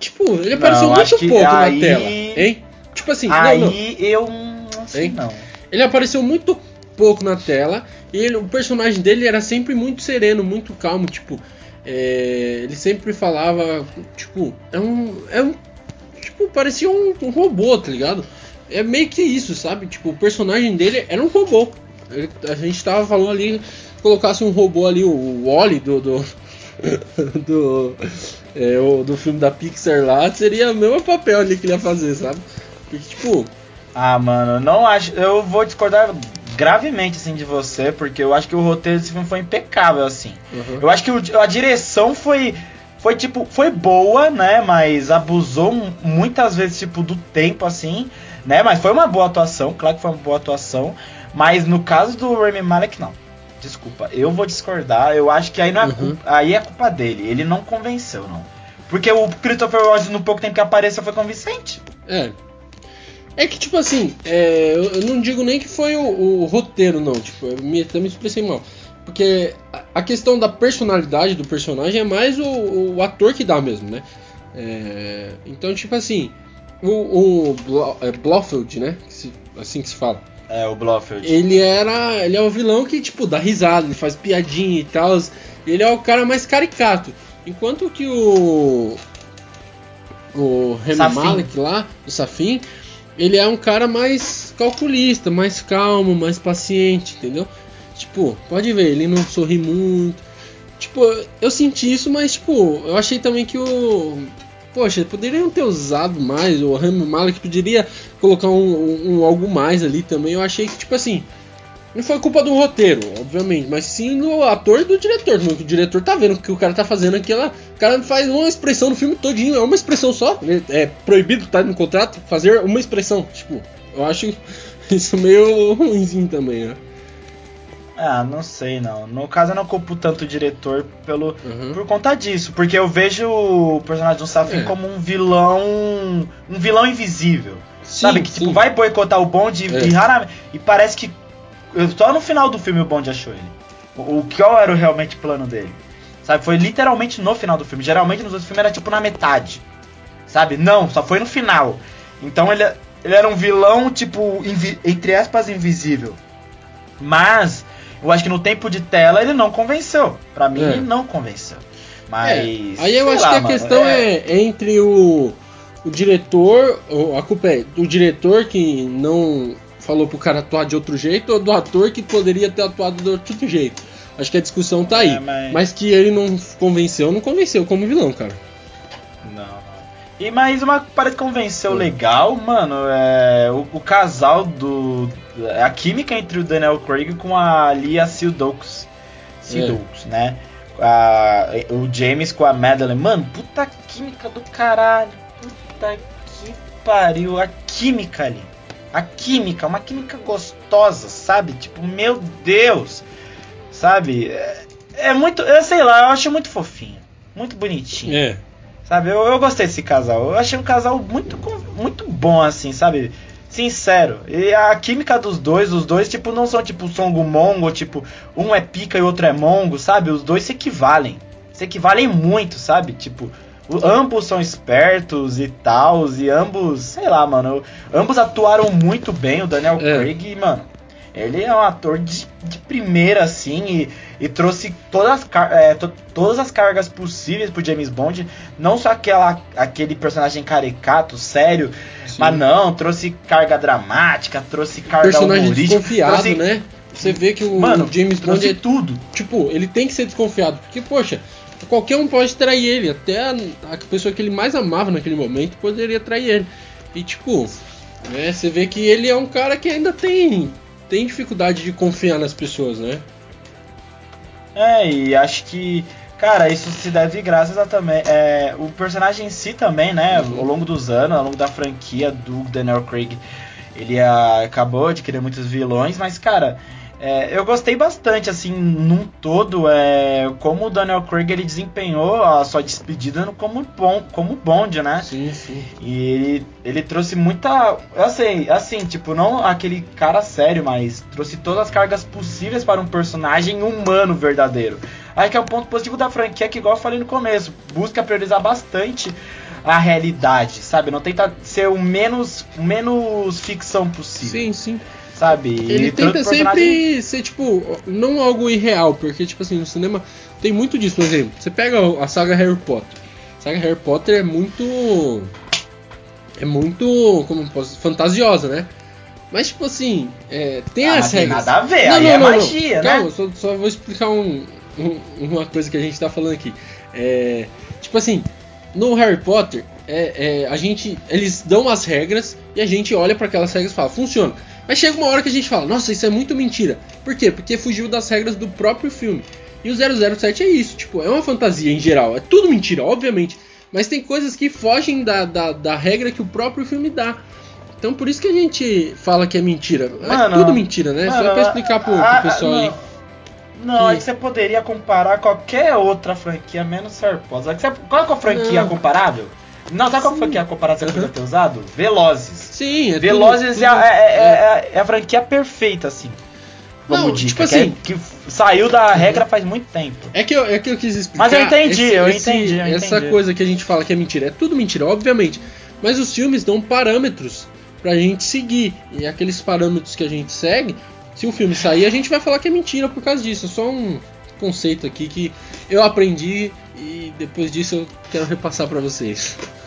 Tipo, ele apareceu Não, muito pouco aí- na tela, hein? Tipo assim, aí não, não. eu não sei Hein? não. Ele apareceu muito pouco na tela e ele- o personagem dele era sempre muito sereno, muito calmo, tipo, é, ele sempre falava, tipo, é um, é um, tipo, parecia um, um robô, tá ligado? É meio que isso, sabe? Tipo, o personagem dele era um robô. Ele- a gente tava falando ali, colocasse um robô ali, o Wally do do, do, é, o- do filme da Pixar lá, seria o mesmo papel ali que ele ia fazer, sabe? Porque, tipo, Ah, mano, não acho. Eu vou discordar gravemente assim de você, porque eu acho que o roteiro desse filme foi impecável assim. uhum. Eu acho que o- a direção foi foi tipo foi boa, né, mas abusou mu- muitas vezes tipo do tempo assim, né? Mas foi uma boa atuação, claro que foi uma boa atuação, mas no caso do Rami Malek não. Desculpa, eu vou discordar. Eu acho que aí não é Uhum. culpa, aí é culpa dele. Ele não convenceu, não. Porque o Christopher Waltz no pouco tempo que apareceu foi convincente. É. É que, tipo assim, é, eu, eu não digo nem que foi o, o roteiro, não. Tipo, eu me, até me expressei mal. Porque a, a questão da personalidade do personagem é mais o, o ator que dá mesmo, né? É, então, tipo assim, o, o Blo- é, Blofeld, né? Que se- assim que se fala. É, o Blofeld. Ele era. Ele é o vilão que, tipo, dá risada, ele faz piadinha e tal. Ele é o cara mais caricato. Enquanto que o. O Remy. Malek lá, o Safin, ele é um cara mais calculista, mais calmo, mais paciente, entendeu? Tipo, pode ver, ele não sorri muito. Tipo, eu senti isso, mas, tipo, eu achei também que o. Poxa, poderiam ter usado mais, o Remy Malek poderia colocar um, um- um algo mais ali também. Eu achei que, tipo assim, não foi culpa do roteiro, obviamente, mas sim do ator e do diretor. O diretor tá vendo que o cara tá fazendo aqui. Ela, o cara faz uma expressão no filme todinho, é uma expressão só. É proibido, tá no contrato, fazer uma expressão. Tipo, eu acho isso meio ruimzinho também, né? Ah, não sei não. No caso eu não culpo tanto o diretor pelo Uhum. por conta disso, porque eu vejo o personagem do Safin É. como um vilão, um vilão invisível. Sim, sabe que tipo sim. vai boicotar o Bond e, É. e raramente e parece que só no final do filme o Bond achou ele. O, o qual era o realmente plano dele? Sabe? Foi literalmente no final do filme. Geralmente nos outros filmes era tipo na metade. Sabe? Não, só foi no final. Então ele, ele era um vilão, tipo, entre aspas, invisível. Mas, eu acho que no tempo de tela ele não convenceu. Pra mim, É. não convenceu. Mas. É, aí eu acho lá, que a mano, questão é... entre o, o diretor, a culpa é do diretor que não falou pro cara atuar de outro jeito, ou do ator que poderia ter atuado de outro jeito. Acho que a discussão tá aí. É, mas- Mas que ele não convenceu, não convenceu como vilão, cara. Não, não. E mais uma parada que convenceu legal, mano, é o, o casal do. A química entre o Daniel Craig com a Lia Seydoux. Seydoux, né? A- o James com a Madeline. Mano, puta química do caralho. Puta que pariu. A química ali. A química, uma química gostosa, sabe? Tipo, meu Deus. Sabe? É, é muito. Eu sei lá, eu acho muito fofinho. Muito bonitinho. É. Sabe, eu, eu gostei desse casal. Eu achei um casal muito, muito bom, assim, sabe? Sincero. E a química dos dois, os dois, tipo, não são tipo Songo Mongo, tipo, um é pica e outro é mongo, sabe? Os dois se equivalem. Se equivalem muito, sabe? Tipo, ambos são espertos e tal, e ambos, sei lá, mano, ambos atuaram muito bem, o Daniel É. Craig, mano. Ele é um ator de, de primeira, assim, e, e trouxe todas as, é, to- todas as cargas possíveis pro James Bond. Não só aquela, aquele personagem caricato, sério, mas não, trouxe carga dramática, trouxe carga Personagem humorística. desconfiado, trouxe, né? Você vê que o Mano, James Bond é tudo. Tipo, ele tem que ser desconfiado. Porque, poxa, qualquer um pode trair ele. Até a, a pessoa que ele mais amava naquele momento poderia trair ele. E, tipo, né, você vê que ele é um cara que ainda tem, tem dificuldade de confiar nas pessoas, né? É, e acho que, cara, isso se deve graças a também. É, o personagem em si também, né? Uhum. Ao longo dos anos, ao longo da franquia do Daniel Craig, ele ah, acabou de criar muitos vilões, mas, cara. É, eu gostei bastante, assim, num todo, é, como o Daniel Craig ele desempenhou a sua despedida no- como, bom, como Bond, né? Sim, sim. E ele, ele trouxe muita. Eu sei, assim, tipo, não aquele cara sério, mas trouxe todas as cargas possíveis para um personagem humano verdadeiro. Aí que é um ponto positivo da franquia, que igual eu falei no começo, busca priorizar bastante a realidade, sabe? Não tenta ser o menos, o menos ficção possível, Sim, sim. Sabe? Ele E trouxe tenta sempre ser, tipo, não algo irreal, porque, tipo assim, no cinema tem muito disso. Por exemplo, você pega a saga Harry Potter. A saga Harry Potter é muito. É muito. Como posso fantasiosa, né? Mas, tipo assim, é, tem Ah, as tem regras. nada a ver, aí é magia, né? Calma, só, só vou explicar um- um- uma coisa que a gente tá falando aqui. É, tipo assim, no Harry Potter, é, é, a gente, eles dão as regras e a gente olha para aquelas regras e fala, funciona. Mas chega uma hora que a gente fala, nossa, isso é muito mentira. Por quê? Porque fugiu das regras do próprio filme. E o 007 é isso, tipo, é uma fantasia em geral. É tudo mentira, obviamente. Mas tem coisas que fogem da, da, da regra que o próprio filme dá. Então por isso que a gente fala que é mentira. Mano, é tudo mentira, né? Só Mano, pra explicar pro, ah, pro pessoal não. aí. Não, Que- é que você poderia comparar qualquer outra franquia, menos Harry Potter. Você- Qual é a franquia Não. comparável? Não, sabe qual Sim. franquia comparável que você Uhum. podia ter usado? Velozes. Sim, é Velozes tudo, é, a- tudo- é- é- é a franquia perfeita, assim. Não, Como dica, tipo que é- assim- que, saiu da regra faz muito tempo. É que, eu, é que eu quis explicar. Mas eu entendi, eu entendi, eu Essa entendi. coisa que a gente fala que é mentira. É tudo mentira, obviamente. Mas os filmes dão parâmetros pra gente seguir. E aqueles parâmetros que a gente segue, se o filme sair, a gente vai falar que é mentira por causa disso. É só um conceito aqui que eu aprendi e depois disso eu quero repassar pra vocês.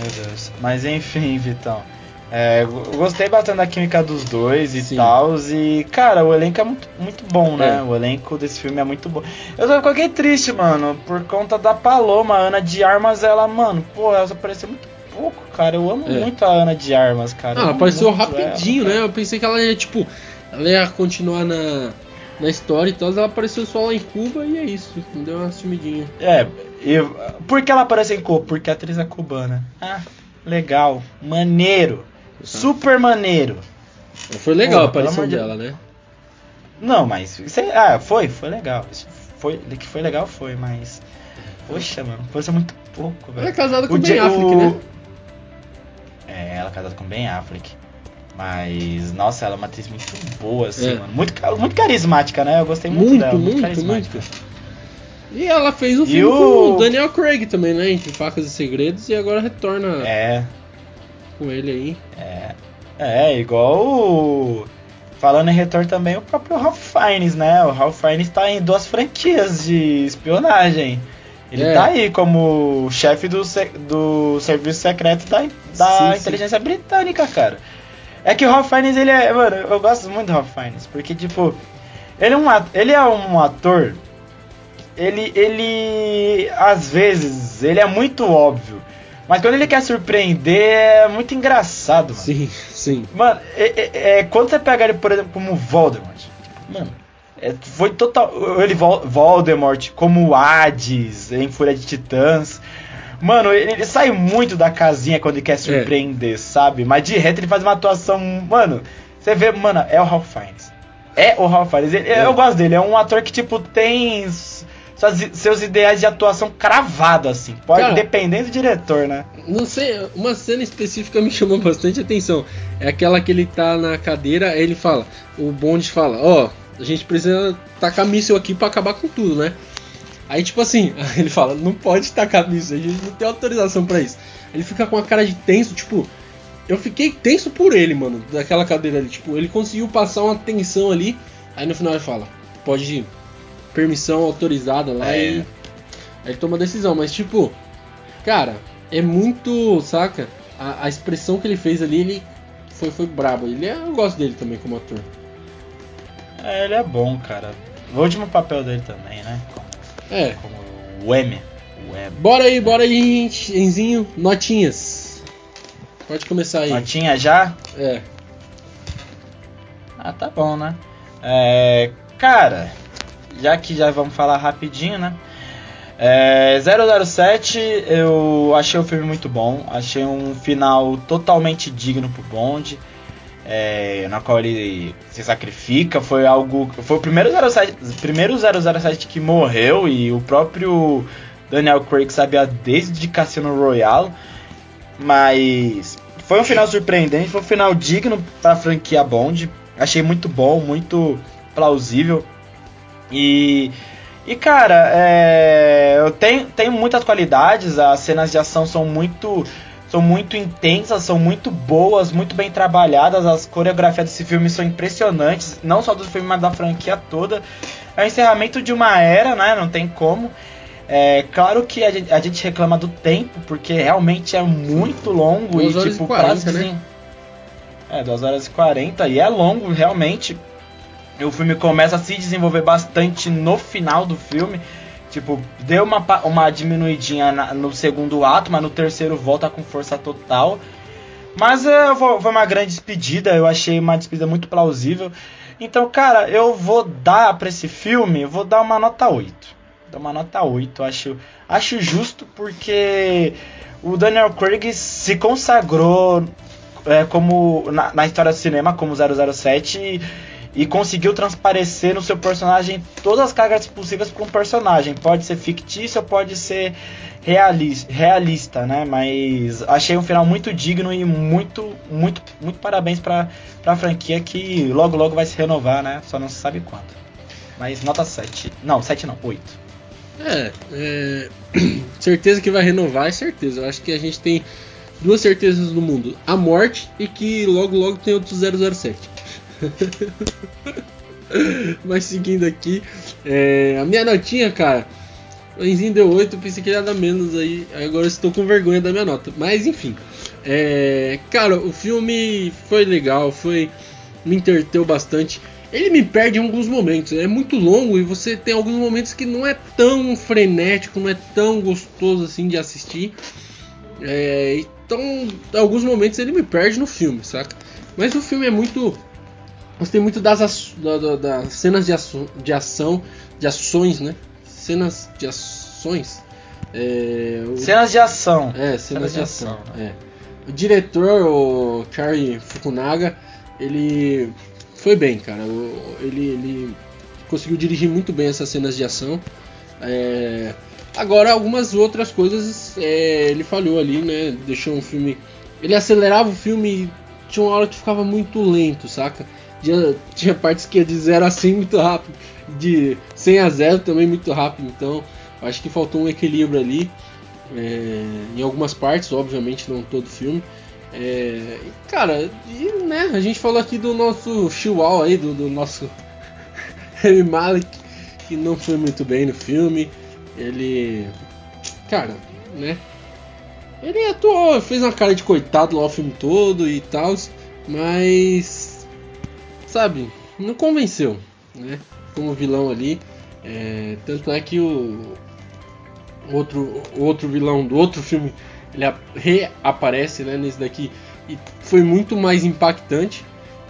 Meu Deus. Mas enfim, Vitão. É, eu gostei bastante da química dos dois e tal. E, cara, o elenco é muito, muito bom, né? É. O elenco desse filme é muito bom. Eu só fiquei triste, mano, por conta da Paloma. A Ana de Armas, ela, mano, pô, ela apareceu muito pouco, cara. Eu amo É. muito a Ana de Armas, cara. Ah, ela apareceu rapidinho, ela, né? Eu pensei que ela ia, tipo, ela ia continuar na, na história e tal. Ela apareceu só lá em Cuba e é isso. Deu uma sumidinha. É, e por que ela apareceu em Cuba? Porque a atriz é cubana. Ah, legal. Maneiro. Super maneiro. Foi legal Pô, a aparição de- dela, né? Não, mas. Isso é- ah, foi, foi legal. Foi, que foi legal, foi, mas. Poxa, mano, foi muito pouco, Ela é velho. casada com o Ben Affleck, o- né? É, ela é casada com Ben Affleck. Mas, nossa, ela é uma atriz muito boa, assim, É. mano. Muito, muito carismática, né? Eu gostei muito, Muito, dela. muito, carismática. muito. E ela fez um E filme o- com o Daniel Craig também, né? Entre Facas e Segredos, e agora retorna É, com ele aí. é, igual o... Falando em retorno também, o próprio Ralph Fiennes, né? O Ralph Fiennes tá em duas franquias de espionagem. Ele É. tá aí como chefe do, do serviço secreto da, da Sim, sim. inteligência britânica, cara. É que o Ralph Fiennes, ele é... Mano, eu gosto muito do Ralph Fiennes, porque, tipo... Ele é um, ele é um ator... Ele, ele... Às vezes, ele é muito óbvio. Mas quando ele quer surpreender, é muito engraçado, mano. Sim, sim. Mano, é, é- é, quando você pega ele, por exemplo, como Voldemort, mano, é, foi total. Ele, Vol- Voldemort, como Hades, em Fúria de Titãs. Mano, ele, sai muito da casinha quando ele quer surpreender, sabe? Mas de reto ele faz uma atuação. Mano, você vê, mano, é o Ralph Fiennes. É o Ralph Fiennes. Ele- É. Eu gosto dele, é um ator que, tipo, tem suas- seus ideais de atuação cravado, assim. Pode, Cara, dependendo do diretor, né? Não sei, uma cena específica me chamou bastante atenção. É aquela que ele tá na cadeira, aí ele fala, o Bond fala, ó, a gente precisa tacar míssil aqui pra acabar com tudo, né? Aí tipo assim, ele fala, não pode tacar míssil, a gente não tem autorização pra isso. Ele fica com a cara de tenso, tipo, eu fiquei tenso por ele, mano, daquela cadeira ali, tipo, ele conseguiu passar uma tensão ali, aí no final ele fala, pode ir, permissão autorizada lá É. e aí ele toma a decisão, mas tipo, cara, é muito, saca? A, a expressão que ele fez ali, ele foi, foi brabo. Ele é, eu gosto dele também como ator. É, ele é bom, cara. O último papel dele também, né? É, como o M. O M. bora aí, bora aí, gente. Enzinho, notinhas. Pode começar aí. Notinha já? É, Ah, tá bom, né? É, cara, já que já vamos falar rapidinho, né? É, 007, eu achei o filme muito bom. Achei um final totalmente digno pro Bond. É, na qual ele se sacrifica. Foi algo. Foi o primeiro 07, primeiro 007 que morreu e o próprio Daniel Craig sabia desde Cassino Royale. Mas foi um final surpreendente, foi um final digno pra franquia Bond. Achei muito bom, muito plausível. E. E cara, é, eu tenho, tenho muitas qualidades, as cenas de ação são muito. São muito intensas, são muito boas, muito bem trabalhadas. As coreografias desse filme são impressionantes, não só do filme, mas da franquia toda. É o encerramento de uma era, né? Não tem como. É claro que a gente, a gente reclama do tempo, porque realmente é muito longo Duas e horas tipo, e 40, pra né? É, 2 horas e 40 e é longo realmente. E o filme começa a se desenvolver bastante no final do filme. Tipo, deu uma, uma diminuidinha na- no segundo ato, mas no terceiro volta com força total. Mas é, foi uma grande despedida, eu achei uma despedida muito plausível. Então, cara, eu vou dar pra esse filme, eu vou dar uma nota 8. Dá uma nota 8, acho, acho justo porque o Daniel Craig se consagrou é, como na, na história do cinema como 007 e, e conseguiu transparecer no seu personagem todas as cargas possíveis para um personagem. Pode ser fictício, pode ser realista, realista, né? Mas achei um final muito digno e muito, muito, muito parabéns para a franquia que logo logo vai se renovar, né? Só não se sabe quando. Mas nota 7. Não, 7 não, 8. é, é, certeza que vai renovar, é certeza. Eu acho que a gente tem duas certezas no mundo: a morte e que logo logo tem outro 007. Mas seguindo aqui, é, a minha notinha, cara. O Enzinho deu 8, eu pensei que ia dar menos aí. Agora estou com vergonha da minha nota. Mas enfim. É, cara, o filme foi legal, foi. Me entreteu bastante. Ele me perde em alguns momentos. É muito longo e você tem alguns momentos que não é tão frenético, não é tão gostoso assim de assistir. É, então, alguns momentos ele me perde no filme, saca? Mas o filme é muito. Gostei muito das, da- da- das cenas de, ação, de ação, de ações, né? Cenas de ações. É, o- Cenas de ação. é, cenas, Cenas de de ação. ação, é. O diretor, o Kari Fukunaga, ele foi bem, cara. Ele, ele conseguiu dirigir muito bem essas cenas de ação. É, agora, algumas outras coisas é, ele falhou ali, né? Deixou um filme. Ele acelerava o filme tinha uma hora que ficava muito lento, saca? Tinha, tinha partes que ia de 0 a 100 muito rápido, de 100 a 0 também muito rápido, então acho que faltou um equilíbrio ali. É, em algumas partes, obviamente, não todo filme. É, cara, e, né, a gente falou aqui do nosso Chihuahua aí, do, do nosso Remy Malek, que não foi muito bem no filme. Ele. Cara, né? Ele atuou, fez uma cara de coitado lá o filme todo e tal, mas. Sabe, não convenceu, né? Como vilão ali. É, tanto é que o outro, outro vilão do outro filme ele reaparece né, nesse daqui e foi muito mais impactante.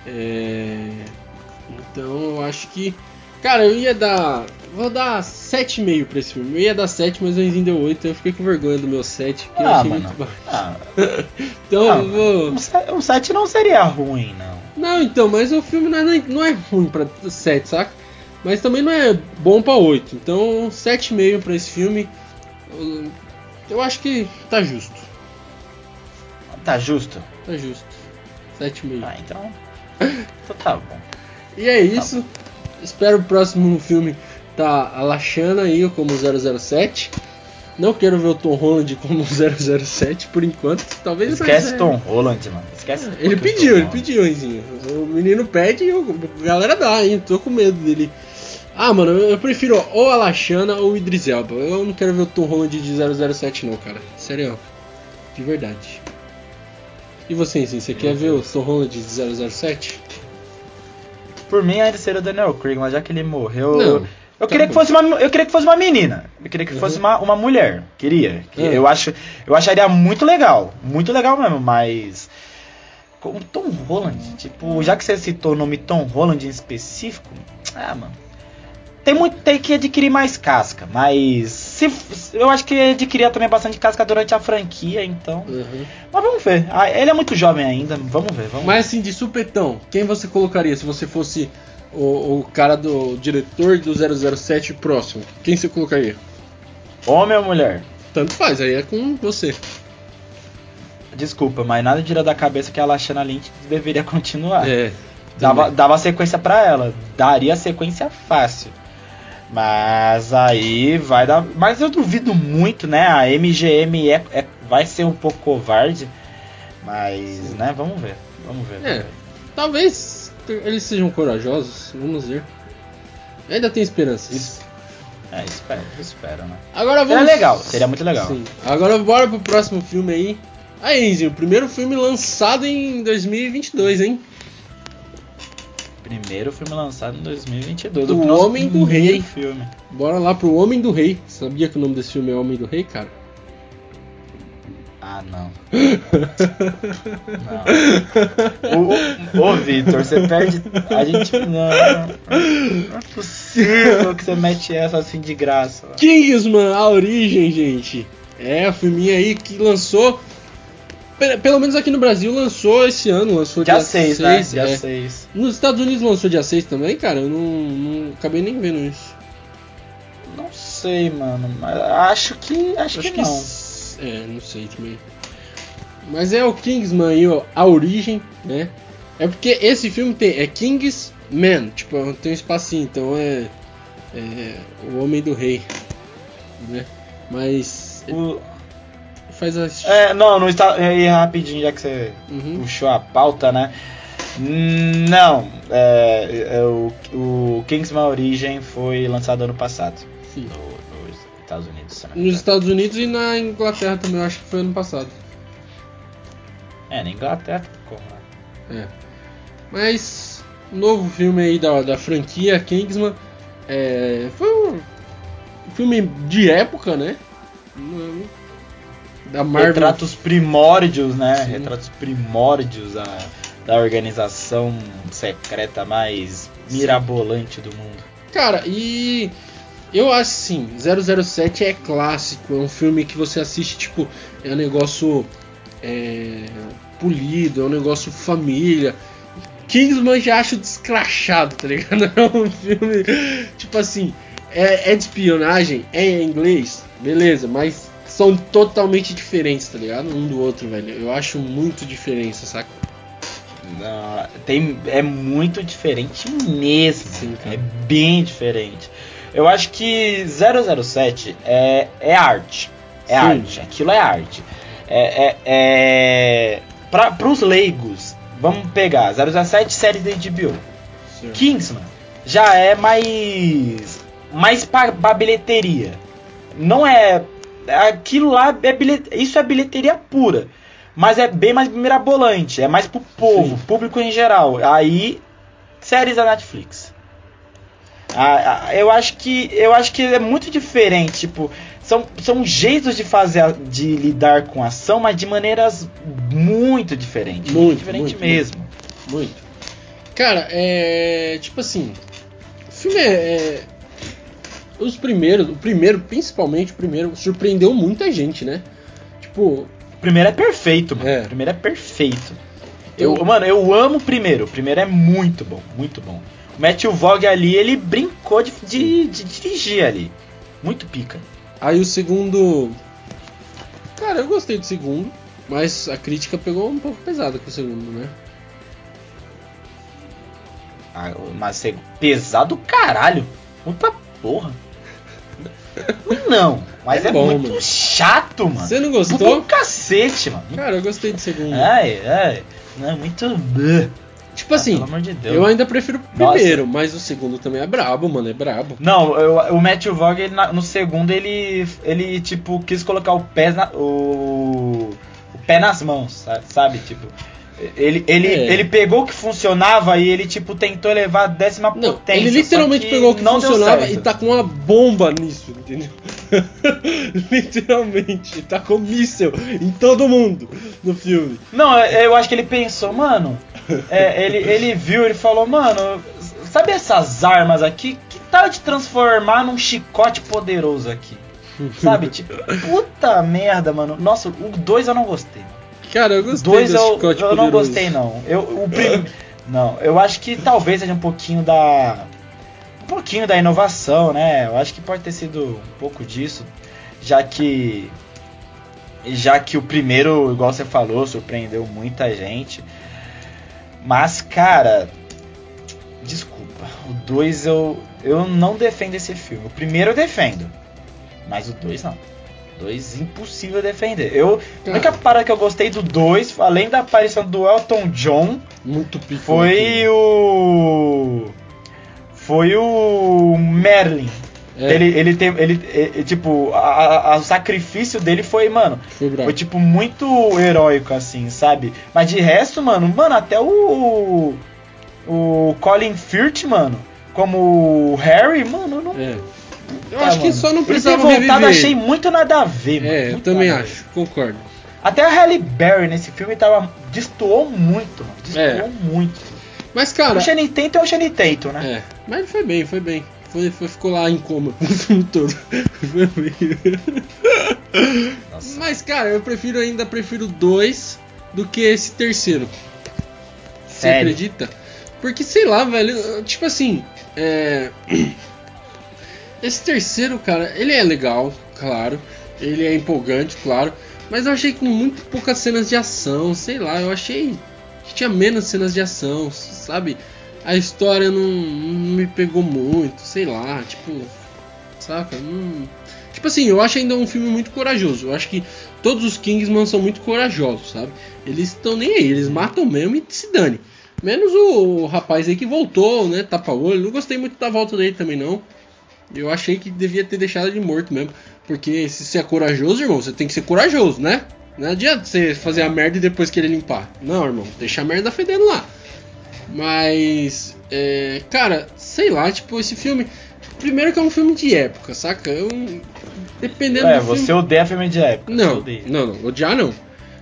É, então eu acho que. Cara, eu ia dar. Vou dar 7,5 pra esse filme. Eu ia dar 7, mas o Enzinho deu 8. Eu fiquei com vergonha do meu 7, porque ah, eu achei mano. muito baixo. Ah. então ah, eu vou. Um 7 não seria ruim, não. Não, então, mas o filme não é, não é ruim pra 7, saca? Mas também não é bom pra 8. Então, 7,5 pra esse filme. Eu acho que tá justo. Tá justo? Tá justo. 7,5. Ah, então. então tá bom. E é isso. Tá Espero o próximo filme tá a Lashana aí como 007. Não quero ver o Tom Holland como 007 por enquanto. Talvez Esquece é... Tom Holland, mano. Esquece. Ele pediu, ele pediu, Enzinho. O menino pede e a galera dá, hein? Tô com medo dele ah, mano, eu prefiro ou a Lashana ou o Idris Elba. Eu não quero ver o Tom Holland de 007 não, cara. Sério, de verdade. E você, sim, você quer ver o Tom Holland de 007? Por mim ainda seria o Daniel Craig, mas já que ele morreu... Não. Eu queria, que fosse uma, eu queria que fosse uma menina. Eu queria que uhum. fosse uma, uma mulher. Queria. Uhum. Eu, acho, eu acharia muito legal. Muito legal mesmo, mas. Com Tom Holland, tipo, já que você citou o nome Tom Holland em específico. Ah, mano tem muito tem que adquirir mais casca, mas se, eu acho que adquiria também bastante casca durante a franquia, então. Uhum. Mas vamos ver. Ah, ele é muito jovem ainda, vamos ver. Vamos mas assim, de supetão, quem você colocaria se você fosse o, o cara do diretor do 007 próximo? Quem você colocaria? Homem ou mulher? Tanto faz, aí é com você. Desculpa, mas nada tira da cabeça que a Lashana Lynch deveria continuar. É. Dava, dava sequência para ela. Daria sequência fácil. Mas aí vai dar. Mas eu duvido muito, né? A MGM é, é vai ser um pouco covarde. Mas, né? Vamos ver. Vamos ver. É, talvez eles sejam corajosos. Vamos ver. Ainda tem esperanças. Isso. É, espero, espero, né? Agora vamos. Seria legal, seria muito legal. Sim. Agora bora pro próximo filme aí. Aí, Enzinho, o primeiro filme lançado em 2022, hein? Primeiro filme lançado em 2022. O Homem do Rei. Filme. Bora lá pro Homem do Rei. Sabia que o nome desse filme é Homem do Rei, cara? Ah, não. não. Ô, ô Vitor, você perde. A gente. Não, não é possível que você mete essa assim de graça. Kingsman, a origem, gente. É, a filminha aí que lançou pelo menos aqui no Brasil lançou esse ano, lançou dia 6, né? Dia é. 6. Nos Estados Unidos lançou dia 6 também, cara? Eu não, não acabei nem vendo isso. Não sei, mano, mas acho que acho, acho que, que, não. É, não sei também. Mas é o Kingsman ó, a origem, né? É porque esse filme tem é Kingsman, tipo, tem um espacinho, então é, é o Homem do Rei, né? Mas o faz as. É, não, não está. E rapidinho, já que você uhum. puxou a pauta, né? Não, é, é, o, o Kingsman Origem foi lançado ano passado. Sim. No, nos Estados Unidos. Nos Estados Unidos e na Inglaterra também, acho que foi ano passado. É, na Inglaterra como, né? É. Mas, novo filme aí da, da franquia Kingsman. É, foi um filme de época, né? da Marvel. Retratos primórdios, né? Sim. Retratos primórdios da, da organização secreta mais mirabolante do mundo. Cara, e eu acho assim, 007 é clássico, é um filme que você assiste, tipo, é um negócio é, polido, é um negócio família. Kingsman já acho descrachado, tá ligado? É um filme, tipo assim, é, é de espionagem, é em inglês, beleza, mas são totalmente diferentes, tá ligado? Um do outro, velho. Eu acho muito diferença, saca? Não, tem, é muito diferente mesmo. Sim, é bem diferente. Eu acho que 007 é, é arte. É Sim. arte. Aquilo é arte. É, é, é... Pra, pros leigos, vamos pegar 017 série da HBO. Certo. Kingsman já é mais mais pra, pra bilheteria. Não é aquilo lá é bilhet, isso é bilheteria pura, mas é bem mais mirabolante, é mais pro povo, Sim. público em geral. Aí séries da Netflix. Ah, ah, eu acho que eu acho que é muito diferente, tipo, são, são jeitos de fazer a- de lidar com a ação, mas de maneiras muito diferentes, Muito, diferente muito, mesmo. Muito. Cara, é. Tipo assim. O filme é. é- os primeiros, o primeiro, principalmente o primeiro, surpreendeu muita gente, né? Tipo, O primeiro é perfeito, mano. É. O primeiro é perfeito. Eu- Eu, mano, eu amo o primeiro. O primeiro é muito bom, muito bom. O Matthew Vaughn ali, ele brincou de, de, de dirigir ali. Muito pica. aí o segundo. Cara, eu gostei do segundo, mas a crítica pegou um pouco pesada com o segundo, né? Ah, Mas é pesado caralho. Muita porra. Não, mas É é, bom, muito mano. chato, mano. Você não gostou? cacete, mano. Cara, eu gostei do segundo. Ai, ai. Não, muito. Tipo assim, pelo amor de eu ainda prefiro o Nossa. primeiro, mas o segundo também é brabo, mano, é brabo. Não, eu- o Matthew ele na- no segundo, ele, ele, tipo, quis colocar o pé, na, o, o pé nas mãos, sa- sabe? Tipo, ele, ele, É. ele pegou o que funcionava e ele, tipo, tentou levar a décima Não, potência. ele literalmente pegou o que funcionava e tá com uma bomba nisso, entendeu? literalmente, tá com míssel em todo mundo no filme. Não, eu acho que ele pensou, mano. É, ele, ele viu, ele falou, mano, sabe essas armas aqui? Que tal de transformar num chicote poderoso aqui? Sabe? Tipo, puta merda, mano. Nossa, o 2 eu não gostei. Cara, eu gostei Dois desse eu, chicote eu não poderoso. gostei, não. Eu, o prim... Não, eu acho que talvez seja um pouquinho da. Um pouquinho da inovação, né? Eu acho que pode ter sido um pouco disso. Já que. Já que o primeiro, igual você falou, surpreendeu muita gente. Mas, cara. Desculpa. O 2 eu. Eu não defendo esse filme. O primeiro eu defendo. Mas o 2 não. O 2 impossível defender. Eu, a única parada que eu gostei do 2, além da aparição do Elton John, Muito pico. foi o. Foi o Merlin. É, Ele, ele tem. Ele, é, é, tipo, a- a- o sacrifício dele foi, mano. foi tipo muito heróico, assim, sabe? Mas de resto, mano, mano, até o. O Colin Firth, mano, como o Harry, mano, eu não. É. Eu tá, acho que mano. só não precisava voltado, reviver. achei muito nada a ver, mano. É, eu também acho, concordo. Até a Halle Berry nesse filme tava. destoou muito, mano. Destoou É. muito. Mas, cara, O Channing Tatum é o Channing Tatum, né? É, mas foi bem, foi bem. Foi, ficou lá em coma o filme todo. Nossa. Mas, cara, eu prefiro ainda prefiro dois do que esse terceiro. Você Sério? acredita? Porque, sei lá, velho, tipo assim, é... Esse terceiro, cara, ele é legal, claro. Ele é empolgante, claro. Mas eu achei com muito poucas cenas de ação, sei lá, eu achei que tinha menos cenas de ação, sabe? A história não, não me pegou muito, sei lá, tipo, saca? Não... Tipo assim, eu acho ainda um filme muito corajoso. Eu acho que todos os Kingsman são muito corajosos, sabe? Eles estão nem aí, eles matam mesmo e se dane. Menos o, rapaz aí que voltou, né? Tapa-olho. Não gostei muito da volta dele também, não. Eu achei que devia ter deixado ele morto mesmo. Porque se você é corajoso, irmão, você tem que ser corajoso, né? Não adianta você fazer a merda e depois querer limpar. Não, irmão, deixa a merda fedendo lá. Mas, é, cara, sei lá, tipo, esse filme. Primeiro que é um filme de época, saca? Eu, dependendo É, do você filme. odeia filme de época. Não, não, não, odiar não.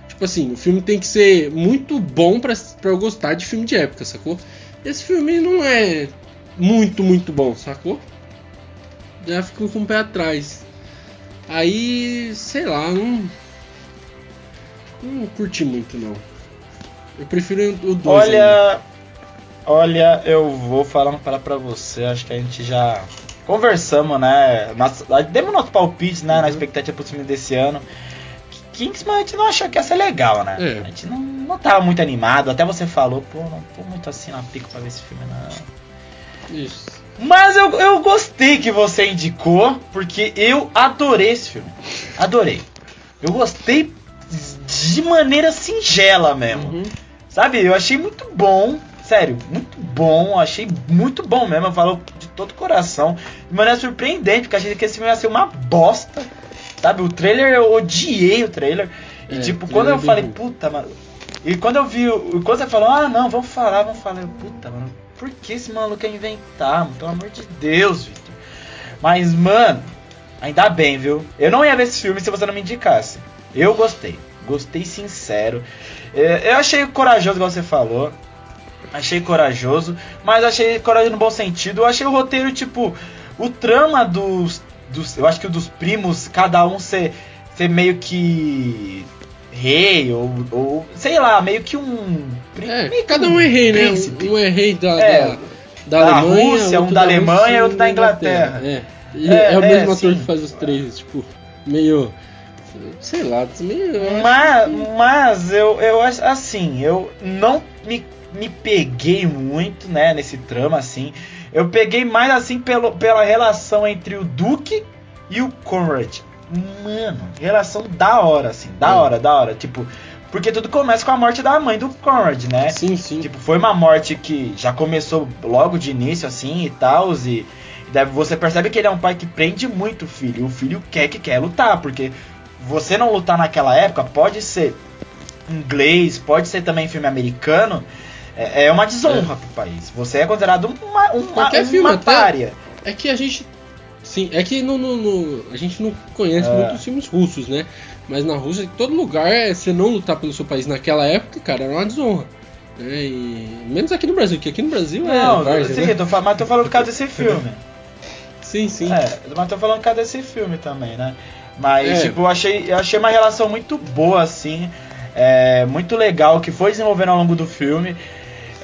Tipo assim, o filme tem que ser muito bom pra, pra eu gostar de filme de época, sacou? Esse filme não é muito, muito bom, sacou? Já fico com o pé atrás. Aí, sei lá, não. Não curti muito não. Eu prefiro o 2. Olha, olha, eu vou falar uma parada pra você. Acho que a gente já conversamos, né? Nós, demos nosso palpite, né? Na Uhum. expectativa pro filme desse ano. Kingsman a gente não achou que ia ser legal, né? É. A gente não, não tava muito animado. Até você falou, pô, não tô muito assim na pico pra ver esse filme, não. Isso. Mas eu, eu gostei que você indicou, porque eu adorei esse filme. Adorei. Eu gostei de maneira singela mesmo. Uhum. Sabe, eu achei muito bom. Sério, muito bom. Achei muito bom mesmo. Eu falo de todo o coração. De maneira surpreendente, porque achei que esse filme ia ser uma bosta. Sabe, o trailer, eu odiei o trailer. E É, tipo, quando eu é falei, puta, mano. E quando eu vi, o- quando você falou, ah, não, vamos falar, vamos falar. Eu, puta, mano, por que esse maluco quer inventar? mano? Pelo amor de Deus, Victor. Mas, mano, ainda bem, viu? Eu não ia ver esse filme se você não me indicasse. Eu gostei. Gostei sincero. É, Eu achei corajoso, igual você falou. Achei corajoso, mas achei corajoso no bom sentido. Eu achei o roteiro, tipo, o trama dos. dos eu acho que o dos primos, cada um ser, ser meio que. rei, ou, ou. sei lá, meio que um. É, meio cada um é rei, né? príncipe. Um é rei da, É, da, da da Alemanha, Rússia, um outro da Alemanha e outro da Inglaterra. É. E É, é, o é, mesmo ator sim. que faz os três, tipo, meio. Sei lá, meio. Mas, que- mas eu, eu acho assim, eu não me, me peguei muito, né, nesse trama, assim. Eu peguei mais assim pelo, pela relação entre o Duke e o Conrad. Mano, relação da hora, assim, da hora, da hora. Tipo, porque tudo começa com a morte da mãe do Conrad, né? Sim, sim. Tipo, foi uma morte que já começou logo de início, assim, e tal, e, e daí você percebe que ele é um pai que prende muito o filho. O filho quer que quer lutar, porque você não lutar naquela época pode ser inglês, pode ser também filme americano, é, é uma desonra pro país. Você é considerado uma, uma, Qualquer uma filme, pária. É que a gente. Sim, é que no, no- no- a gente não conhece É. muitos filmes russos, né? Mas na Rússia, em todo lugar, é, você não lutar pelo seu país naquela época, cara, era uma desonra. né? E, menos aqui no Brasil, que aqui no Brasil Não, é. várzea, sim, né? tô mas tô falando por causa desse filme. Sim, sim. É, mas tô falando por causa desse filme também, né? Mas, É. tipo, eu achei, eu achei uma relação muito boa, assim. é, muito legal, que foi desenvolvendo ao longo do filme.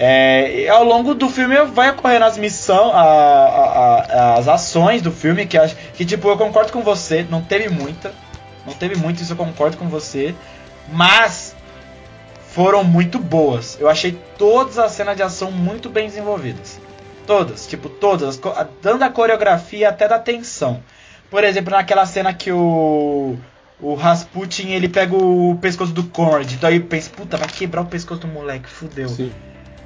É, ao longo do filme vai ocorrendo as missões, as ações do filme, que, acho- que, tipo, eu concordo com você, não teve muita. Não teve muito, isso eu concordo com você. Mas foram muito boas. Eu achei todas as cenas de ação muito bem desenvolvidas. Todas, tipo, todas. Dando a coreografia até da tensão. Por exemplo, naquela cena que o. O Rasputin ele pega o pescoço do Conrad. Então aí eu penso, puta, vai quebrar o pescoço do moleque, fudeu. Sim.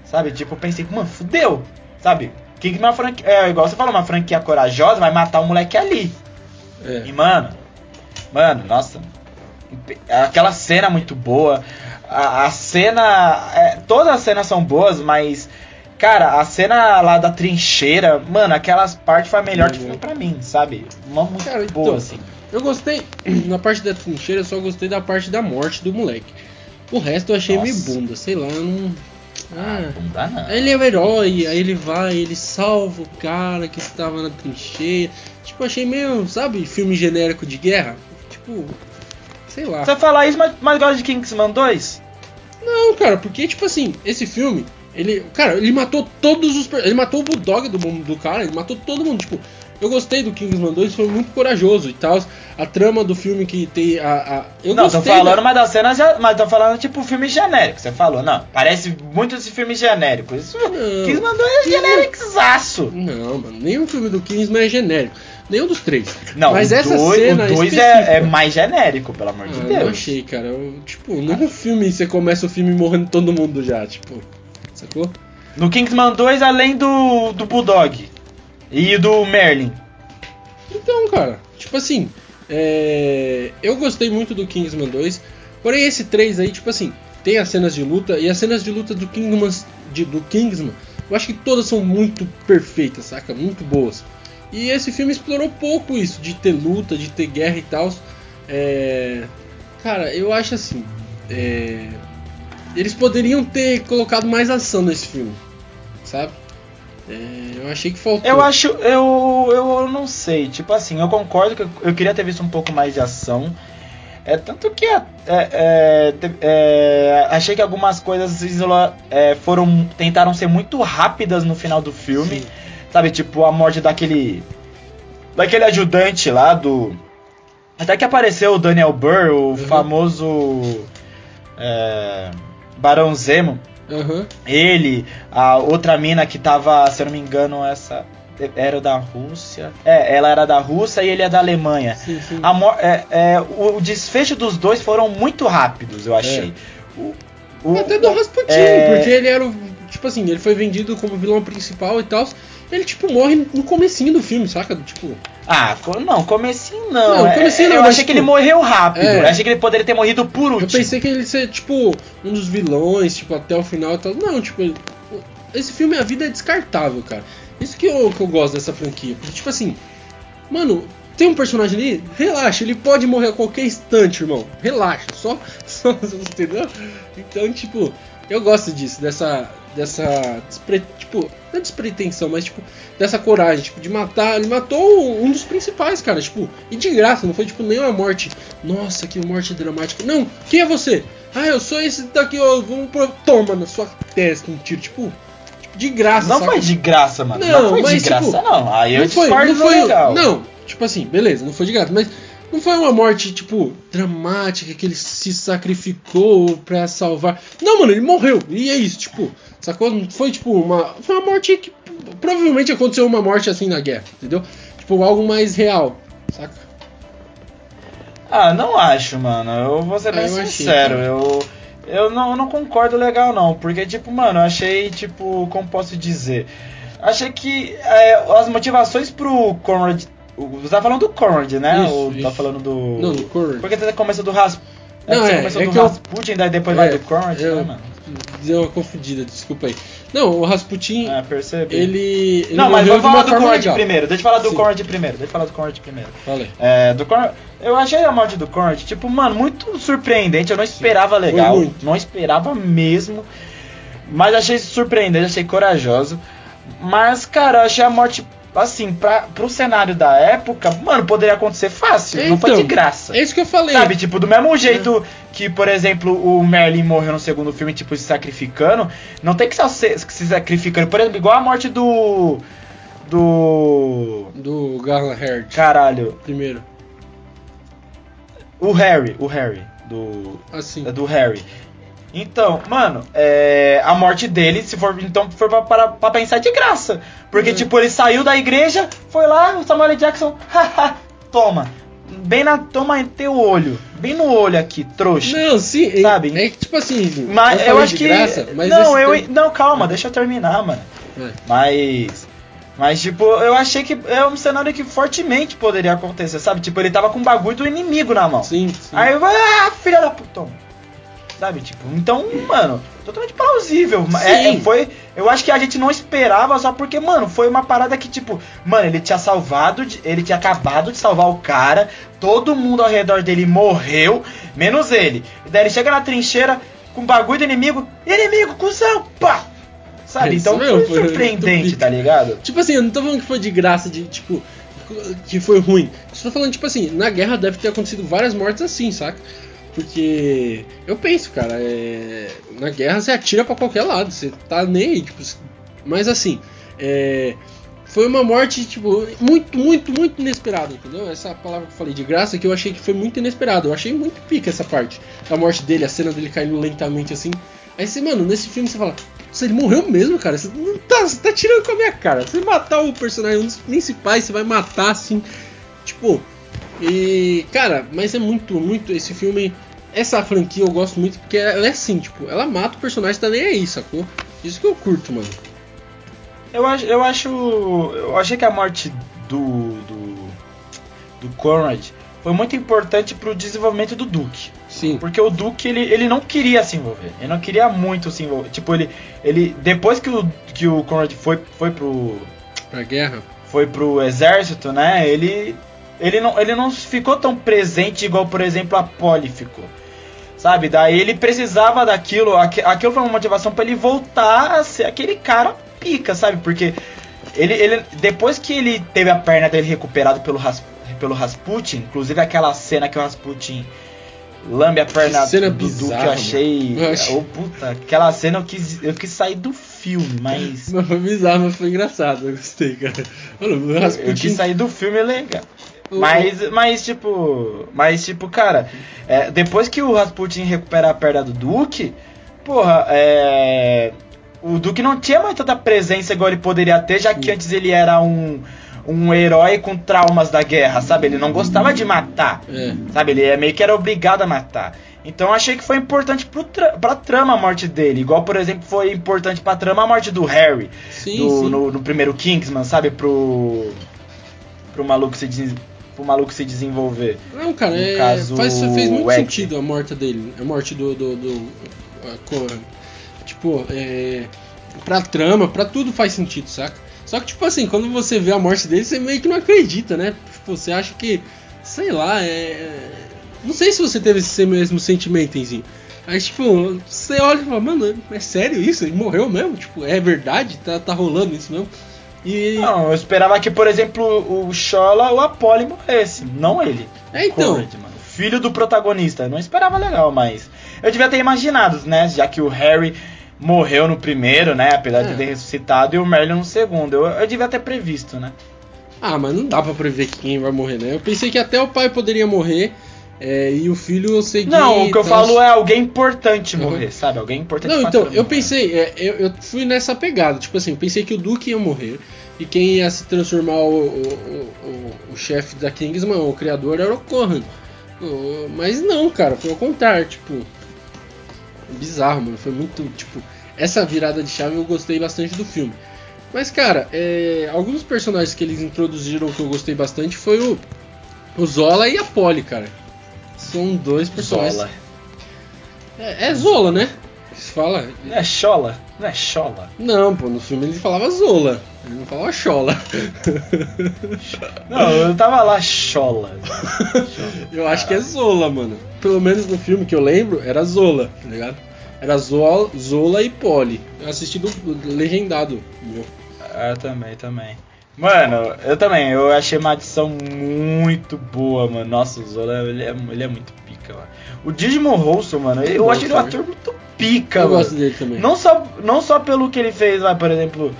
Sabe? Tipo, eu pensei, mano, fudeu. Sabe? Que uma franquia. É, igual você falou, uma franquia corajosa vai matar o moleque ali. É. E mano, mano, nossa, aquela cena muito boa. A, a cena, é, todas as cenas são boas, mas cara, a cena lá da trincheira, mano, aquelas partes foi a melhor que foi pra mim, sabe? Uma muito Cara, boa então, assim. Eu gostei, na parte da trincheira, eu só gostei da parte da morte do moleque. O resto eu achei meio Nossa. bunda, sei lá, eu não. Ah. Não dá não. Ele é o herói, aí ele vai, ele salva o cara que estava na trincheira. Tipo, achei meio, sabe, filme genérico de guerra. Tipo, sei lá. Você falar isso, mas, mas gosta de Kingsman 2? Não, cara, porque, tipo assim, esse filme, ele. Cara, ele matou todos os. Ele matou o Bulldog do, do cara, ele matou todo mundo. Tipo, eu gostei do Kingsman 2, foi muito corajoso e tal. A trama do filme que tem a. a- eu não, tô falando, da- mas das cenas já. Mas tô falando tipo filme genérico. Você falou, não. Parece muito esse filme genérico. Isso. Não. Kingsman 2 é genéricaço. Não, mano, nenhum filme do Kingsman é genérico. Nenhum dos três. Não, Mas o essa dois, cena o 2 específica- é, é mais genérico, pelo amor de Ah, Deus. não achei, cara. Eu, tipo, nenhum filme você começa o filme morrendo todo mundo já, tipo. Sacou? No Kingsman 2, além do, do Bulldog e do Merlin. Então, cara, tipo assim, é, eu gostei muito do Kingsman 2, porém esse 3 aí, tipo assim, tem as cenas de luta, e as cenas de luta do Kingsman, de- do Kingsman eu acho que todas são muito perfeitas, saca? Muito boas. E esse filme explorou pouco isso, de ter luta, de ter guerra e tal. É, cara, eu acho assim, é, eles poderiam ter colocado mais ação nesse filme, sabe? É, eu achei que faltou. Eu acho, eu, eu não sei, tipo assim, eu concordo que eu, eu queria ter visto um pouco mais de ação. É tanto que é, é, é, achei que algumas coisas isola- é, foram tentaram ser muito rápidas no final do filme, Sim. sabe? Tipo a morte daquele daquele ajudante lá do Até que apareceu o Daniel Burr, o Uhum. famoso é, Barão Zemo. Aham. Ele, a outra mina que tava, se eu não me engano, essa era da Rússia. É, ela era da Rússia e ele é da Alemanha. Sim, sim. É, é, o, o desfecho dos dois foram muito rápidos, eu achei. O, o- Até do Rasputin, é- porque ele era o. Tipo assim, ele foi vendido como vilão principal e tal. Ele, tipo, morre no comecinho do filme, saca? Tipo. Ah, não, comecinho não. Não, É, comecinho eu não, mas, achei que tipo, ele morreu rápido. é. Eu achei que ele poderia ter morrido por Eu último. pensei que ele ia ser, tipo, um dos vilões, tipo, até o final e tal. Não, tipo, esse filme, a vida é descartável, cara. Isso que eu, que eu gosto dessa franquia. Porque, tipo assim, mano, tem um personagem ali, relaxa, ele pode morrer a qualquer instante, irmão. Relaxa, só, só entendeu? Então, tipo, eu gosto disso, dessa, dessa, despre, tipo, não é despretensão, mas, tipo, dessa coragem, tipo, de matar, ele matou um dos principais, cara, tipo, e de graça, não foi, tipo, nenhuma morte, nossa, que morte dramática, não, quem é você? Ah, eu sou esse daqui, ó, vamos pro... toma na sua testa um tiro, tipo, tipo, de graça, Não saca? foi de graça, mano. Não, Não, foi mas, de graça, tipo, não. Aí eu não foi, não foi, legal. não, tipo assim, beleza, não foi de graça, mas não foi uma morte, tipo, dramática, que ele se sacrificou pra salvar. Não, mano, ele morreu, e é isso, tipo, sacou? Foi, tipo, uma. Foi uma morte que provavelmente aconteceu uma morte assim na guerra, entendeu? Tipo, algo mais real, saca? Ah, não acho, mano. Eu vou ser Ah, bem eu achei, sincero. cara. eu eu não, eu não concordo legal, não. Porque, tipo, mano, eu achei, tipo, como posso dizer? Achei que é, as motivações pro Conrad. Você tá falando do Conrad, né? Isso, Ou tá isso. falando do. Não, do Corey. Porque você começa do Ras... Não, você é, começou é do que eu- Rasputin, daí depois vai É, do Conrad, eu- né, mano? Deu uma confundida, desculpa aí. Não, o Rasputin, É, percebi. ele, ele. Não, mas vamos falar do Conrad legal. primeiro. Deixa eu falar do Sim. Conrad primeiro. Deixa eu falar do Conrad primeiro. Falei. É, do Conrad, eu achei a morte do Conrad, tipo, mano, muito surpreendente. Eu não esperava legal. muito. Não esperava mesmo. Mas achei surpreendente, achei corajoso. Mas, cara, eu achei a morte, assim, pra, pro cenário da época, mano, poderia acontecer fácil. não foi de Então, graça. É isso que eu falei. Sabe, tipo, do mesmo jeito que, por exemplo, o Merlin morreu no segundo filme, tipo, se sacrificando, não tem que se, se sacrificando. Por exemplo, igual a morte do. Do. Do Galahad, Caralho. primeiro. O Harry, o Harry. Do. Assim. Do Harry. Então, mano, é, a morte dele, se for. Então, for pra, pra, pra pensar de graça. Porque, Uhum. tipo, ele saiu da igreja, foi lá, o Samuel. Jackson, haha, toma. Bem na. Toma teu olho. Bem no olho aqui, trouxa. Não, sim, é- Sabe? É, que tipo assim. Mas eu, acho que. graça, não, eu. Não, calma, deixa eu terminar, mano. É. Mas. Mas, tipo, eu achei que é um cenário que fortemente poderia acontecer, sabe? Tipo, ele tava com o bagulho do inimigo na mão. Sim, sim. Aí eu ah, filha da puta. Sabe, tipo, então, mano, totalmente plausível. É, é, foi, eu acho que a gente não esperava só porque, mano, foi uma parada que, tipo, mano, ele tinha salvado, de- ele tinha acabado de salvar o cara, todo mundo ao redor dele morreu, menos ele. E daí ele chega na trincheira com o bagulho do inimigo, inimigo, cuzão, pá! Sabe, então foi surpreendente, tá ligado? Tipo assim, eu não tô falando que foi de graça, de tipo. que foi ruim. Estou falando, tipo assim, na guerra deve ter acontecido várias mortes assim, saca? Porque eu penso, cara, é... na guerra você atira pra qualquer lado, você tá nem aí, tipo. Mas assim, é... foi uma morte, tipo, muito, muito, muito inesperada, entendeu? Essa palavra que eu falei de graça que eu achei que foi muito inesperada. Eu achei muito pica essa parte. A morte dele, a cena dele caindo lentamente assim. Aí você, mano, nesse filme você fala, "Nossa, ele morreu mesmo, cara. Você não tá, você tá tirando com a minha cara. Você matar o personagem, um dos principais, você vai matar assim. Tipo. E. Cara, mas é muito, muito. Esse filme. Essa franquia eu gosto muito porque ela é assim, tipo, ela mata o personagem, tá nem aí, sacou? Isso que eu curto, mano. Eu acho, eu acho. Eu achei que a morte do. do. do Conrad foi muito importante pro desenvolvimento do Duke. Sim. Porque o Duke, ele, ele não queria se envolver. Ele não queria muito se envolver. Tipo, ele. ele depois que o, que o Conrad foi, foi pro. Pra guerra. Foi pro exército, né? Ele. Ele não, ele não ficou tão presente igual, por exemplo, a Polly ficou. Sabe? Daí ele precisava daquilo. aqu- Aquilo foi uma motivação pra ele voltar a ser aquele cara pica, sabe? Porque ele, ele depois que ele teve a perna dele recuperada pelo, Ras, pelo Rasputin, inclusive aquela cena que o Rasputin lambe a perna Que cena do bizarra, eu achei. mano. Eu acho- Ô, puta, aquela cena eu quis, eu quis sair do filme, mas. Mas foi bizarro, mas foi engraçado. Eu gostei, cara. Mano, o Eu Rasputin. quis sair do filme legal. Mas, mas tipo. Mas, tipo, cara, é, depois que o Rasputin recupera a perna do Duke, porra, é. O Duke não tinha mais tanta presença igual ele poderia ter, já que antes ele era um, um herói com traumas da guerra, sabe? Ele não gostava de matar, É. sabe? Ele é meio que era obrigado a matar. Então eu achei que foi importante pro tra pra trama a morte dele. Igual, por exemplo, foi importante pra trama a morte do Harry. Sim, do- sim. No, no primeiro Kingsman, sabe? Pro. Pro maluco se, des- pro maluco se desenvolver. Não, cara, é, caso, faz, fez muito sentido a morte dele. A morte do. do, do- tipo, é. Pra trama, pra tudo faz sentido, saca? Só que, tipo assim, quando você vê a morte dele, você meio que não acredita, né? Tipo, você acha que. Sei lá, é. Não sei se você teve esse mesmo sentimento, Enzinho. Aí, tipo, você olha e fala, mano, é sério isso? Ele morreu mesmo? Tipo, é verdade? Tá, tá rolando isso mesmo? E. Não, eu esperava que, por exemplo, o Shola ou a Polly morresse, não ele. É, então. Conrad, mano. Filho do protagonista. Eu não esperava legal, mas. Eu devia ter imaginado, né? Já que o Harry morreu no primeiro, né? Apesar de É. ter ressuscitado, e o Merlin no segundo. Eu, eu devia ter previsto, né? Ah, mas não dá pra prever quem vai morrer, né? Eu pensei que até o pai poderia morrer é, e o filho seguir. Não, o que eu tal. falo é alguém importante Uhum. morrer, sabe? Alguém importante Não, então, eu pensei, é, eu, eu fui nessa pegada. Tipo assim, eu pensei que o Duke ia morrer e quem ia se transformar o, o, o, o- chefe da Kingsman, o criador, era o Corran. Mas não, cara, foi ao contrário, tipo. Bizarro, mano. Foi muito, tipo. Essa virada de chave eu gostei bastante do filme. Mas, cara, é, alguns personagens que eles introduziram que eu gostei bastante foi o, o Zola e a Polly, cara. São dois personagens. Zola. É, é Zola, né? Se fala. Não é Chola? Não é Chola? Não, pô, no filme ele falava Zola. Ele não falava Chola. Não, eu tava lá, Chola. Eu acho que é Zola, mano. Pelo menos no filme que eu lembro, era Zola, tá ligado? Era Zola, Zola e Polly. Eu assisti do legendado. meu. Ah, também, também. Mano, eu também, eu achei uma adição muito boa, mano. Nossa, o Zola, ele é, ele é muito pica, mano. O Digimon Rolso, mano, eu bom, acho ele um ator muito pica, Eu mano. gosto dele também. Não só, não só pelo que ele fez, vai, por exemplo,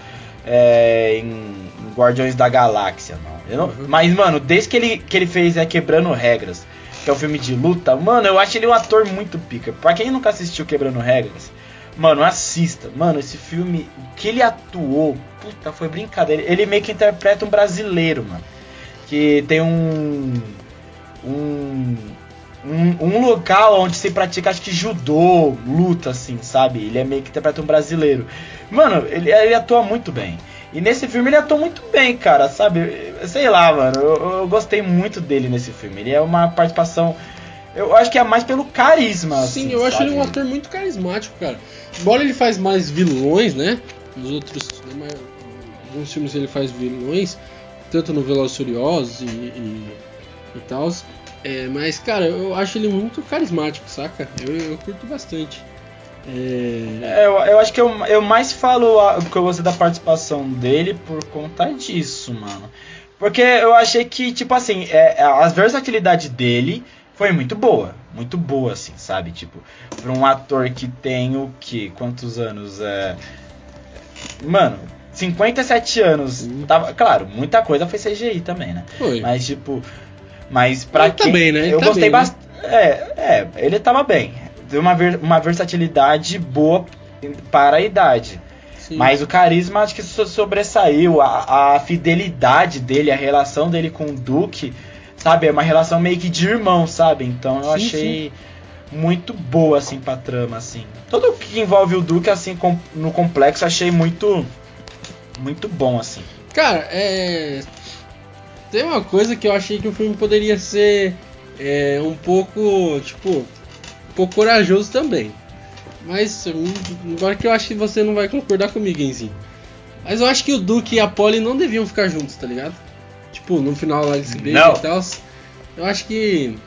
é, em, Guardiões da Galáxia, não. Eu não- Uhum. Mas, mano, desde que ele, que ele fez é Quebrando Regras, que é um filme de luta, mano, eu acho ele um ator muito pica. Pra quem nunca assistiu Quebrando Regras, mano, assista. Mano, esse filme, o que ele atuou, puta, foi brincadeira. Ele meio que interpreta um brasileiro, mano. Que tem um. Um. Um, um local onde se pratica, acho que judô, luta, assim, sabe? Ele é meio que interpreta um brasileiro. Mano, ele, ele atua muito bem. E nesse filme ele atua muito bem, cara, sabe? Sei lá, mano. Eu, eu gostei muito dele nesse filme. Ele é uma participação. Eu acho que é mais pelo carisma. Sim, assim, eu acho sabe? ele um ator muito carismático, cara. Embora ele faz mais vilões, né? Nos outros. Alguns filmes ele faz vilões, tanto no Velozes Furiosos e, e, e tal. É, mas, cara, eu acho ele muito carismático, saca? Eu, eu curto bastante. É, É, eu, eu acho que eu, eu mais falo o que eu gostei da participação dele por conta disso, mano. Porque eu achei que, tipo assim, é, a versatilidade dele foi muito boa. Muito boa, assim, sabe? Tipo, pra um ator que tem o que? Quantos anos? É... Mano, 57 anos. Tava, claro, muita coisa foi CGI também, né? foi. Mas, tipo. Mas pra Ele tá quem. bem, né? Ele Eu tá gostei bem, né? bastante. É, é, ele tava bem. Deu uma, ver- uma versatilidade boa para a idade. Sim. Mas o carisma acho que so- sobressaiu. A, a fidelidade dele, a relação dele com o Duke, sabe? É uma relação meio que de irmão, sabe? Então eu Sim, achei muito boa, assim, pra trama, assim. Tudo que envolve o Duke, assim, com- no complexo, achei muito. Muito bom, assim. Cara, é. Tem uma coisa que eu achei que o filme poderia ser é, um pouco, tipo, um pouco corajoso também. Mas, hum, embora que eu acho que você não vai concordar comigo, Enzinho. Mas eu acho que o Duke e a Polly não deviam ficar juntos, tá ligado? Tipo, no final lá eles se beijam e tal. Eu acho que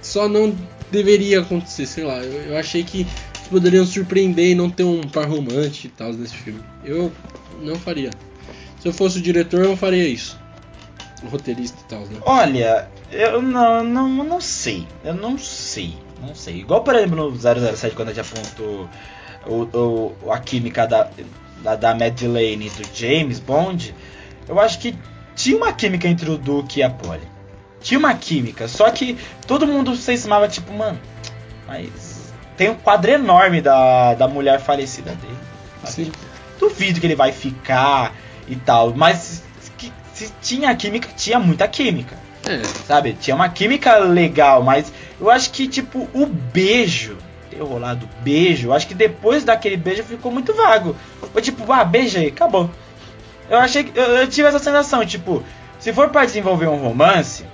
só não deveria acontecer, sei lá. Eu, eu achei que eles poderiam surpreender e não ter um par romântico e tal nesse filme. Eu não faria. Se eu fosse o diretor, eu não faria isso. O roteirista e tal, né? Olha, eu não, não, não sei. Eu não sei. Não sei. Igual, por exemplo, no 007, quando a gente apontou o, o, a química da, da, da Madeleine e do James Bond, eu acho que tinha uma química entre o Duke e a Polly. tinha uma química. Só que todo mundo se esmava, tipo, mano, mas tem um quadro enorme da, da mulher falecida dele. Assim, duvido que ele vai ficar e tal. Mas que, se tinha química, tinha muita química. É. Sabe? Tinha uma química legal, mas eu acho que, tipo, o beijo. Ter rolado beijo, eu acho que depois daquele beijo ficou muito vago. Foi tipo, ah, beijei, acabou. Eu achei que. Eu, eu tive essa sensação, tipo, se for para desenvolver um romance,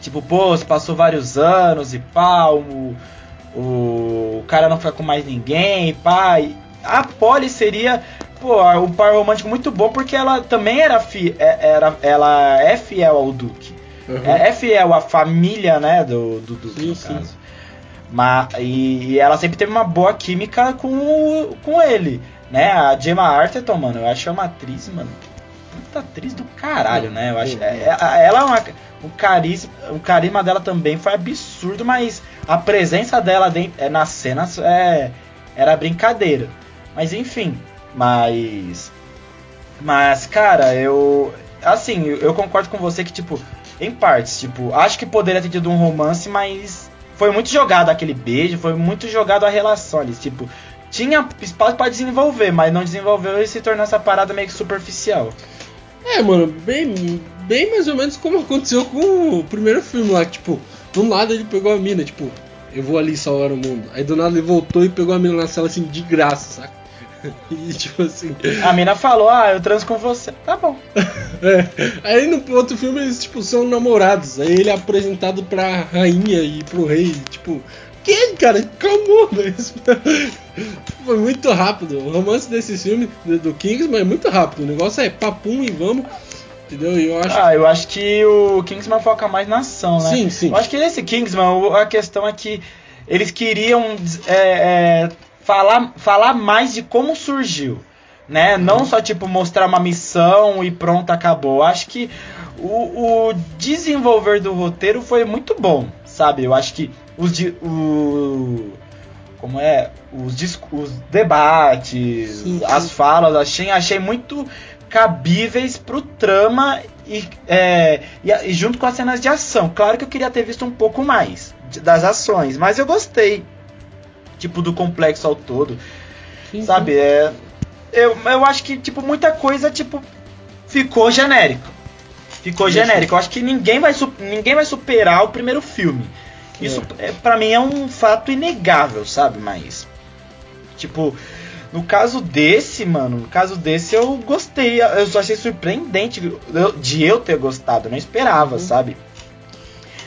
tipo, pô, se passou vários anos e pá, o, o, cara não fica com mais ninguém, e pá. e a Polly seria, pô, um par romântico muito bom porque ela também era, fi, é- era ela é fiel ao Duque. Uhum. É, é fiel à família, né, do, do Duque, Sim, no sim. caso. Mas, e, e ela sempre teve uma boa química com, com ele, né? A Gemma Arterton, mano, eu acho uma atriz, mano, puta atriz do caralho, né? Eu acho, é- é- ela é uma, o, carisma, o carisma dela também foi absurdo, mas a presença dela dentro, é, nas cenas é, era brincadeira. Mas enfim, mas... Mas, cara, eu... Assim, eu eu concordo com você que, tipo, em partes, tipo, acho que poderia ter tido um romance, mas foi muito jogado aquele beijo, foi muito jogado a relação ali, tipo, tinha espaço pra desenvolver, mas não desenvolveu e se tornou essa parada meio que superficial. É, mano, bem, bem mais ou menos como aconteceu com o primeiro filme lá, que, tipo, do nada ele pegou a mina, tipo, eu vou ali salvar o mundo. Aí do nada ele voltou e pegou a mina na cela assim, de graça, saca? E tipo assim. A mina falou, ah, eu transo com você. Tá bom. É. Aí no outro filme eles, tipo, são namorados. Aí ele é apresentado pra rainha e pro rei, tipo. Que, cara? Calma, velho. Foi muito rápido. O romance desse filme, do, Kingsman, é muito rápido. O negócio é papum e vamos. Entendeu? Eu acho. Ah, eu acho que o Kingsman foca mais na ação, né? sim, sim. Eu acho que nesse Kingsman a questão é que eles queriam é, é, falar, falar mais de como surgiu. Né? Não só tipo mostrar uma missão e pronto, acabou. Eu acho que o, o desenvolver do roteiro foi muito bom, sabe? Eu acho que os, di- o, como é? Os, dis- os debates, Sim, sim. as falas, achei, achei muito cabíveis pro trama e, é, e, e junto com as cenas de ação. Claro que eu queria ter visto um pouco mais de- das ações, mas eu gostei. Tipo, do complexo ao todo. Sim. Sabe? É, eu, eu acho que, tipo, muita coisa, tipo, ficou genérico. Ficou genérico. Eu acho que ninguém vai, ninguém vai superar o primeiro filme. Isso, é. para mim, é um fato inegável, sabe? Mas, tipo, no caso desse, mano, no caso desse eu gostei. Eu só achei surpreendente de eu ter gostado. Eu não esperava, Uhum. sabe?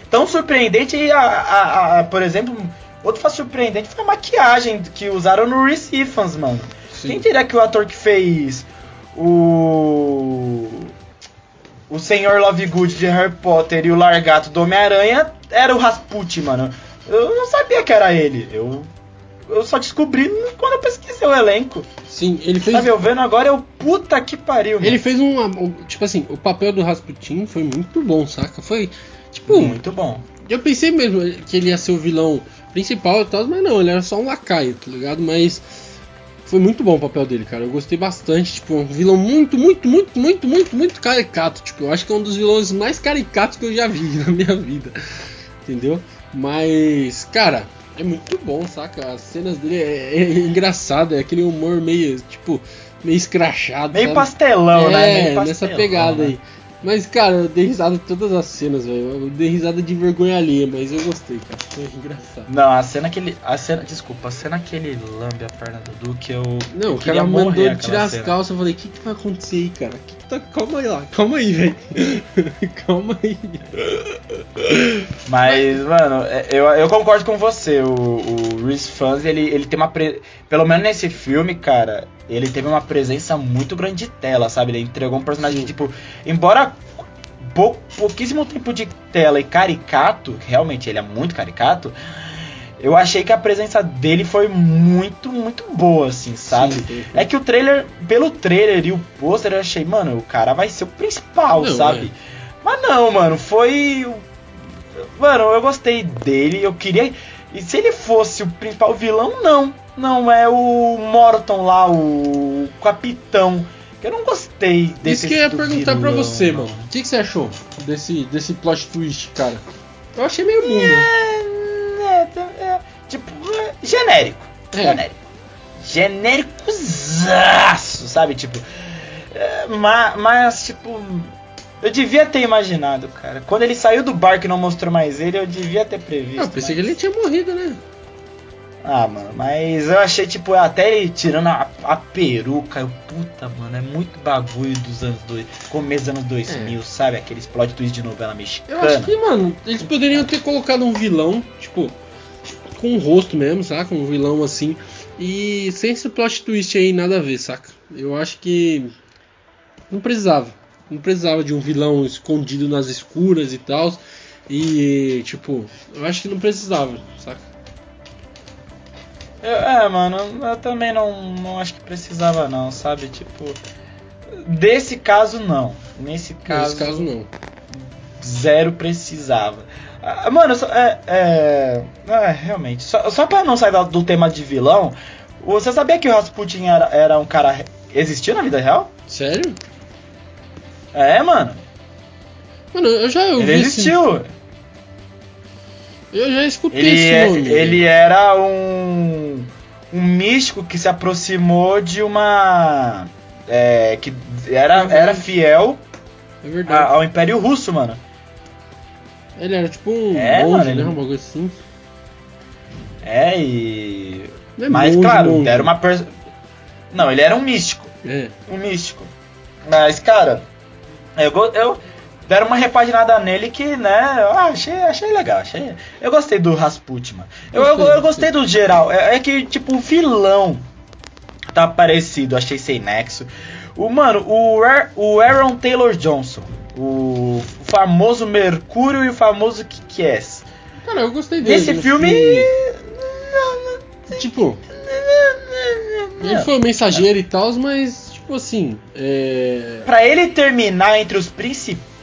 Tão surpreendente, a, a- a- por exemplo, outro fato surpreendente foi a maquiagem que usaram no Reese Ifans, mano. Sim. Quem diria que o ator que fez o. O Senhor Lovegood de Harry Potter e o Largato do Homem-Aranha era o Rasputin, mano. Eu não sabia que era ele. Eu. Eu só descobri quando eu pesquisei o elenco. Sim, ele fez. Tá me vendo agora? Eu. Puta que pariu, Ele mano. fez um, um- Tipo assim, o papel do Rasputin foi muito bom, saca? Foi. Tipo, Muito bom. eu pensei mesmo que ele ia ser o vilão principal e tal, mas não, ele era só um lacaio, tá ligado? Mas. Foi muito bom o papel dele, cara. Eu gostei bastante. Tipo, um vilão muito, muito, muito, muito, muito, muito caricato. Tipo, eu acho que é um dos vilões mais caricatos que eu já vi na minha vida. Entendeu? Mas, cara, é muito bom, saca? As cenas dele é, é engraçado, é aquele humor meio, tipo, meio escrachado. Meio sabe? pastelão, é, né? Meio pastelão, nessa pegada né? aí. Mas, cara, eu dei risada em todas as cenas, velho. Eu dei risada de vergonha alheia, mas eu gostei, cara. Foi engraçado. Não, a cena que ele. A cena, desculpa, a cena que ele lambe a perna do Duque, eu. Não, eu o cara mandou ele tirar as cena. calças. Eu falei, o que, que vai acontecer aí, cara? Que que tá... Calma aí lá, calma aí, velho. calma aí. Mas, mano, é, eu, eu concordo com você. O, o Reese Fans, ele, ele tem uma. Pre... Pelo menos nesse filme, cara, ele teve uma presença muito grande de tela, sabe? Ele entregou um personagem, tipo, embora pou, pouquíssimo tempo de tela e caricato, realmente ele é muito caricato. Eu achei que a presença dele foi muito, muito boa, assim, sabe? Sim, sim. É que o trailer, pelo trailer e o pôster, eu achei, mano, o cara vai ser o principal, Não, sabe? é. Mas não, mano, foi. Mano, eu gostei dele, eu queria. E se ele fosse o principal vilão, não. Não, é o Morton lá, o capitão. Eu não gostei desse Isso que eu ia perguntar pra vilão, você, mano. O que, que você achou desse, desse plot twist, cara? Eu achei meio bunda. É, é, é, tipo, é, genérico. É. Genérico. Genéricozaço, sabe? Tipo. é, ma- mas, tipo. Eu devia ter imaginado, cara. Quando ele saiu do barco e não mostrou mais ele, eu devia ter previsto. Eu pensei que mas- ele tinha morrido, né? Ah, mano, mas eu achei, tipo, até ele tirando a, a peruca, eu, puta, mano, é muito bagulho dos anos dois, começo dos anos 2000, sabe? Aqueles plot twist de novela É. Eu mexicana. acho que, mano, eles poderiam ter colocado um vilão, tipo, com um rosto mesmo, saca? Um vilão assim. E sem esse plot twist aí, nada a ver, saca? Eu acho que. Não precisava. Não precisava de um vilão escondido nas escuras e tal. E, tipo, eu acho que não precisava, saca? Eu- é, mano, eu também não, não acho que precisava não, sabe? Tipo, desse caso não. Nesse caso, Nesse caso, não. zero precisava. Ah, Mano, só- é, é, é, realmente, só, só pra não sair da- do tema de vilão, você sabia que o Rasputin era, era um cara... Existiu na vida real? Sério? É, mano. Mano, eu já ouvi Ele existiu. Eu já escutei Ele, esse é- nome. ele era um, um místico que se aproximou de uma. é, que era, Uhum. era fiel É a- ao Império Russo, mano. Ele era tipo um É, monge, mano, né? ele- Um bagulho assim. É, e. É Mas, monge, claro, monge. era uma. pers- Não, ele era um místico. É. Um místico. Mas, cara, eu, eu deram uma repaginada nele que, né, eu achei, achei legal. Achei, eu gostei do Rasputin, mano. Eu, eu, Gostei, eu gostei do geral. É, é que, tipo, o vilão tá parecido, achei sem nexo. O, mano, o, o Aaron Taylor Johnson. O famoso Mercúrio e o famoso Kikies. Cara, eu gostei dele. Nesse filme. Tipo, ele foi o mensageiro e tal, mas, tipo assim. É. Pra ele terminar entre os principais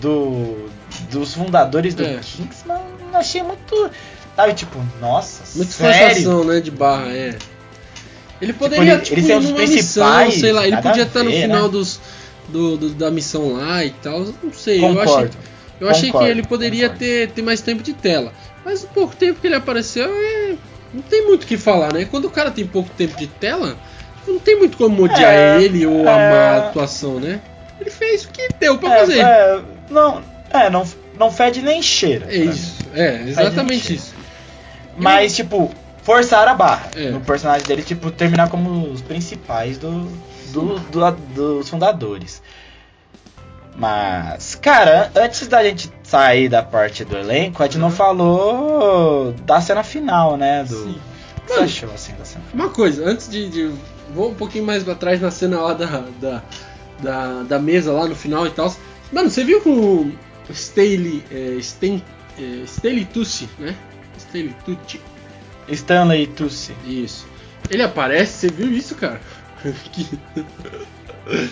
do dos fundadores do É. Kingsman, achei muito. Sabe, tipo, nossa, Muita sério? forçação, né? De barra, é. Ele poderia, ele- tipo, ele dos numa missão, sei lá, ele podia estar no ver, final né? dos, do, do- da missão lá e tal. Não sei, eu achei, Concordo. eu achei que concordo, ele poderia concordo. ter, ter mais tempo de tela. Mas o pouco tempo que ele apareceu, é, não tem muito o que falar, né? Quando o cara tem pouco tempo de tela, tipo, não tem muito como odiar É, ele ou é. amar a atuação, né? Ele fez o que deu pra É, fazer. é, não, é, não, não fede nem cheira. É isso, é, exatamente isso. Mas, tipo, forçar a barra. É. No personagem dele, tipo, terminar como os principais do, do, do- dos fundadores. Mas, cara, antes da gente sair da parte do elenco, a gente não Uhum. falou da cena final, né? Do... Sim. Você Mano. achou assim da cena final? Uma coisa, antes de, de- Vou um pouquinho mais pra trás na cena lá da, da, da, da mesa lá no final e tal. Mano, você viu com o Staley. É, Stan, é, Staley Tucci, né? Staley Tucci. Stanley Tucci. Isso. Ele aparece, você viu isso, cara? Que-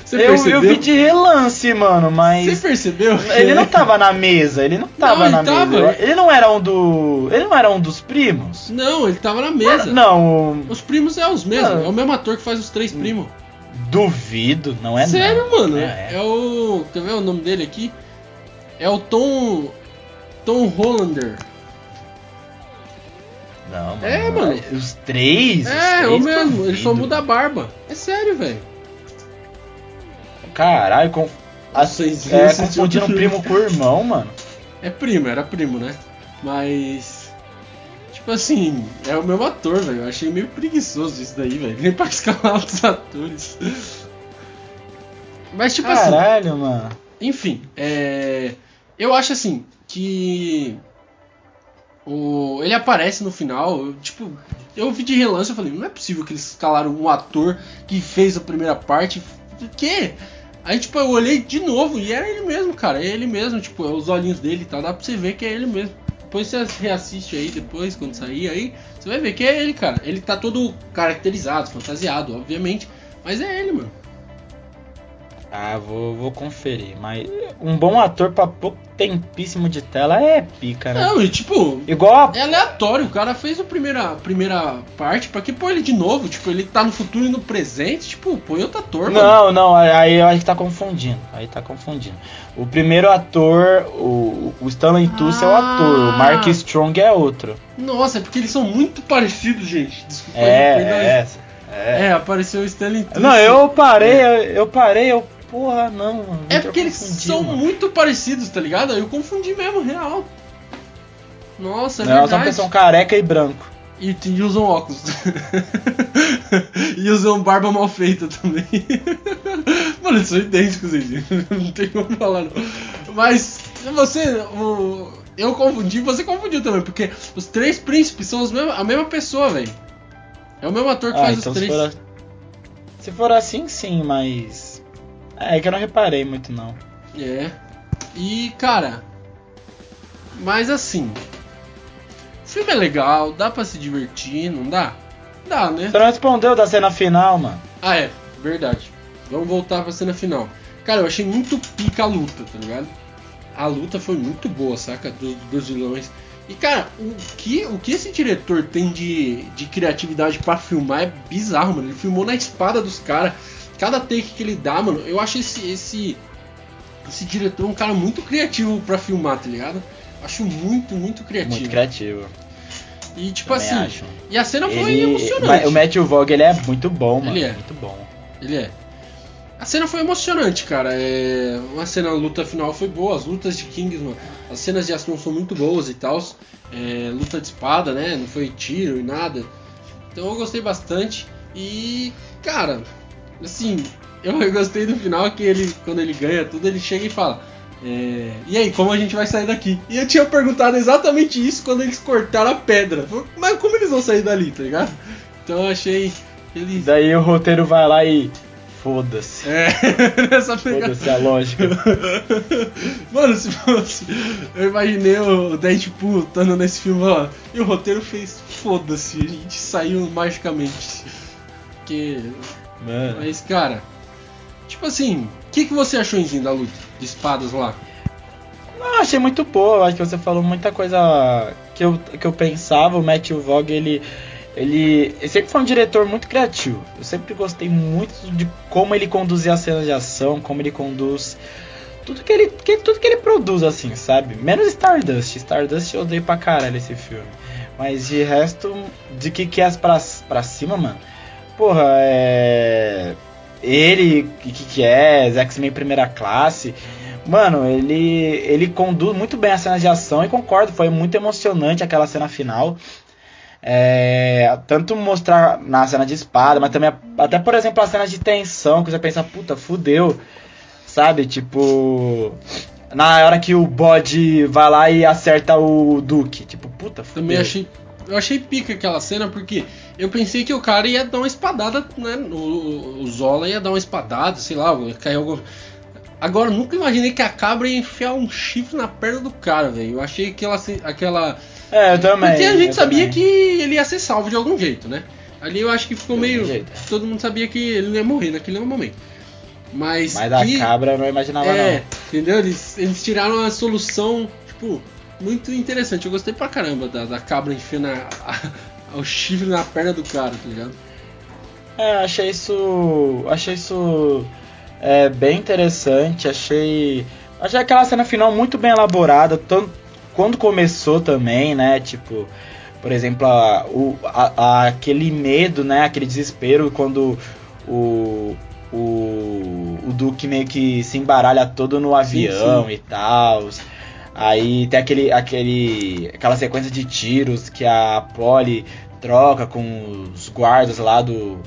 Você Eu, percebeu? eu vi de relance, mano, mas. Você percebeu? Ele não tava na mesa, ele não tava Não, ele na tava, mesa. ele- não era um do. Ele não era um dos primos? Não, ele tava na mesa. Não, Os primos é os mesmos, é o mesmo ator que faz os três primos. Duvido, não é Sério, não. mano? É, É, é. o. Quer ver o nome dele aqui? É o Tom. Tom Hollander. Não, mano. É, mano. Os três? os É, três o mesmo. Ele só duvido. muda a barba. É sério, velho. Caralho, com... Vocês é, tudo. primo com o irmão, mano. É primo, era primo, né? Mas. Tipo assim, é o mesmo ator, velho. Eu achei meio preguiçoso isso daí, velho. Nem pra escalar outros atores. Mas, tipo assim. Caralho, mano. Enfim, é, eu acho assim que o, ele aparece no final, eu, tipo, eu vi de relance, eu falei, não é possível que eles escalaram um ator que fez a primeira parte, o quê? Aí, tipo, eu olhei de novo e era ele mesmo, cara, é ele mesmo, tipo, os olhinhos dele e tal, dá pra você ver que é ele mesmo. Depois você reassiste aí, depois, quando sair aí, você vai ver que é ele, cara. Ele tá todo caracterizado, fantasiado, obviamente, mas é ele, mano. Ah, vou, vou conferir. Mas um bom ator pra pouco tempíssimo de tela é pica, né? Não, e tipo, Igual a é aleatório. O cara fez a primeira, primeira parte, pra que pôr ele de novo? Tipo, ele tá no futuro e no presente. Tipo, põe outro ator, mano. Não, não, aí eu acho que tá confundindo. Aí tá confundindo. O primeiro ator, o, o Stanley Tucci é o Ah. ator, o Mark Strong é outro. Nossa, é porque eles são muito parecidos, gente. Desculpa É, é, é. É, apareceu o Stanley Tucci. Não, eu parei, eu, eu parei, eu. Porra, não. mano, É porque eles são mano. muito parecidos, tá ligado? Eu confundi mesmo, real. Nossa, é Não, são verdade. pessoas careca e branco. E, e usam óculos. e usam barba mal feita também. Mano, eles são idênticos, gente. Não tem como falar, não. Mas, você. O, eu confundi, você confundiu também, porque os três príncipes são os mesmos, a mesma pessoa, velho. É o mesmo ator que Ah, faz então os se três. for, a- se for assim, sim, mas. É que eu não reparei muito, não. É. E, cara. Mas assim. O filme é legal, dá pra se divertir, não dá? Dá, né? Você não respondeu da cena final, mano. Ah, é, verdade. Vamos voltar pra cena final. Cara, eu achei muito pica a luta, tá ligado? A luta foi muito boa, saca? Dos, dos vilões. E, cara, o que, o que esse diretor tem de, de criatividade pra filmar é bizarro, mano. Ele filmou na espada dos caras. Cada take que ele dá, mano, eu acho esse, esse, esse diretor um cara muito criativo pra filmar, tá ligado? Acho muito, muito criativo. Muito criativo. E, tipo também assim, acho. e a cena foi Ele- emocionante. mas O Matthew Vaughn, ele é muito bom, mano. Ele é. Muito bom. Ele é. A cena foi emocionante, cara. É... Uma cena, a luta final foi boa. As lutas de Kingsman, as cenas de ação são muito boas e tal. É... Luta de espada, né? Não foi tiro e nada. Então eu gostei bastante. E, cara, assim, eu gostei do final que ele, quando ele ganha tudo, ele chega e fala. é, E aí, como a gente vai sair daqui? E eu tinha perguntado exatamente isso quando eles cortaram a pedra. Mas como eles vão sair dali, tá ligado? Então eu achei. Ele... Daí o roteiro vai lá e. Foda-se. É, nessa pegada. Foda-se a lógica. Mano, se fosse. Eu imaginei o Deadpool estando nesse filme, ó. E o roteiro fez foda-se, a gente saiu magicamente. Porque. Mano. Mas, cara. Tipo assim, o que, que você achou em da luta de espadas lá? Não, achei muito boa. Acho que você falou muita coisa que eu, que eu pensava. O Matthew Vaughn, ele, ele, ele sempre foi um diretor muito criativo. Eu sempre gostei muito de como ele conduzia as cenas de ação, como ele conduz tudo que ele, que, tudo que ele produz, assim, sabe? Menos Stardust. Stardust eu odeio pra caralho esse filme. Mas de resto, de que que é pra, pra cima, mano? Porra, é. Ele, que que é, X-Men primeira classe. Mano, ele ele conduz muito bem as cenas de ação e concordo, foi muito emocionante aquela cena final. É, tanto mostrar na cena de espada, mas também até por exemplo a cena de tensão, que você pensa, puta, fudeu. Sabe? Tipo, na hora que o bode vai lá e acerta o Duke, tipo, puta, fudeu. Também achei. Eu achei pica aquela cena porque eu pensei que o cara ia dar uma espadada, né? O, o Zola ia dar uma espadada, sei lá, ia cair algum. Agora, eu nunca imaginei que a cabra ia enfiar um chifre na perna do cara, velho. Eu achei que ela, aquela. É, eu também. Porque a gente sabia também. que ele ia ser salvo de algum jeito, né? Ali eu acho que ficou meio. jeito. Todo mundo sabia que ele não ia morrer naquele momento. Mas. Mas da que... cabra eu não imaginava É, não. entendeu? Eles, eles tiraram uma solução, tipo, muito interessante. Eu gostei pra caramba da, da cabra enfiando a- a- o chifre na perna do cara, tá ligado? É, achei isso. Achei isso é, bem interessante. Achei. Achei aquela cena final muito bem elaborada. Tanto, quando começou também, né? Tipo, por exemplo, a- o, a- aquele medo, né? Aquele desespero quando o. O, o Duke meio que se embaralha todo no avião e tal. Aí tem aquele, aquele, aquela sequência de tiros que a Polly troca com os guardas lá do,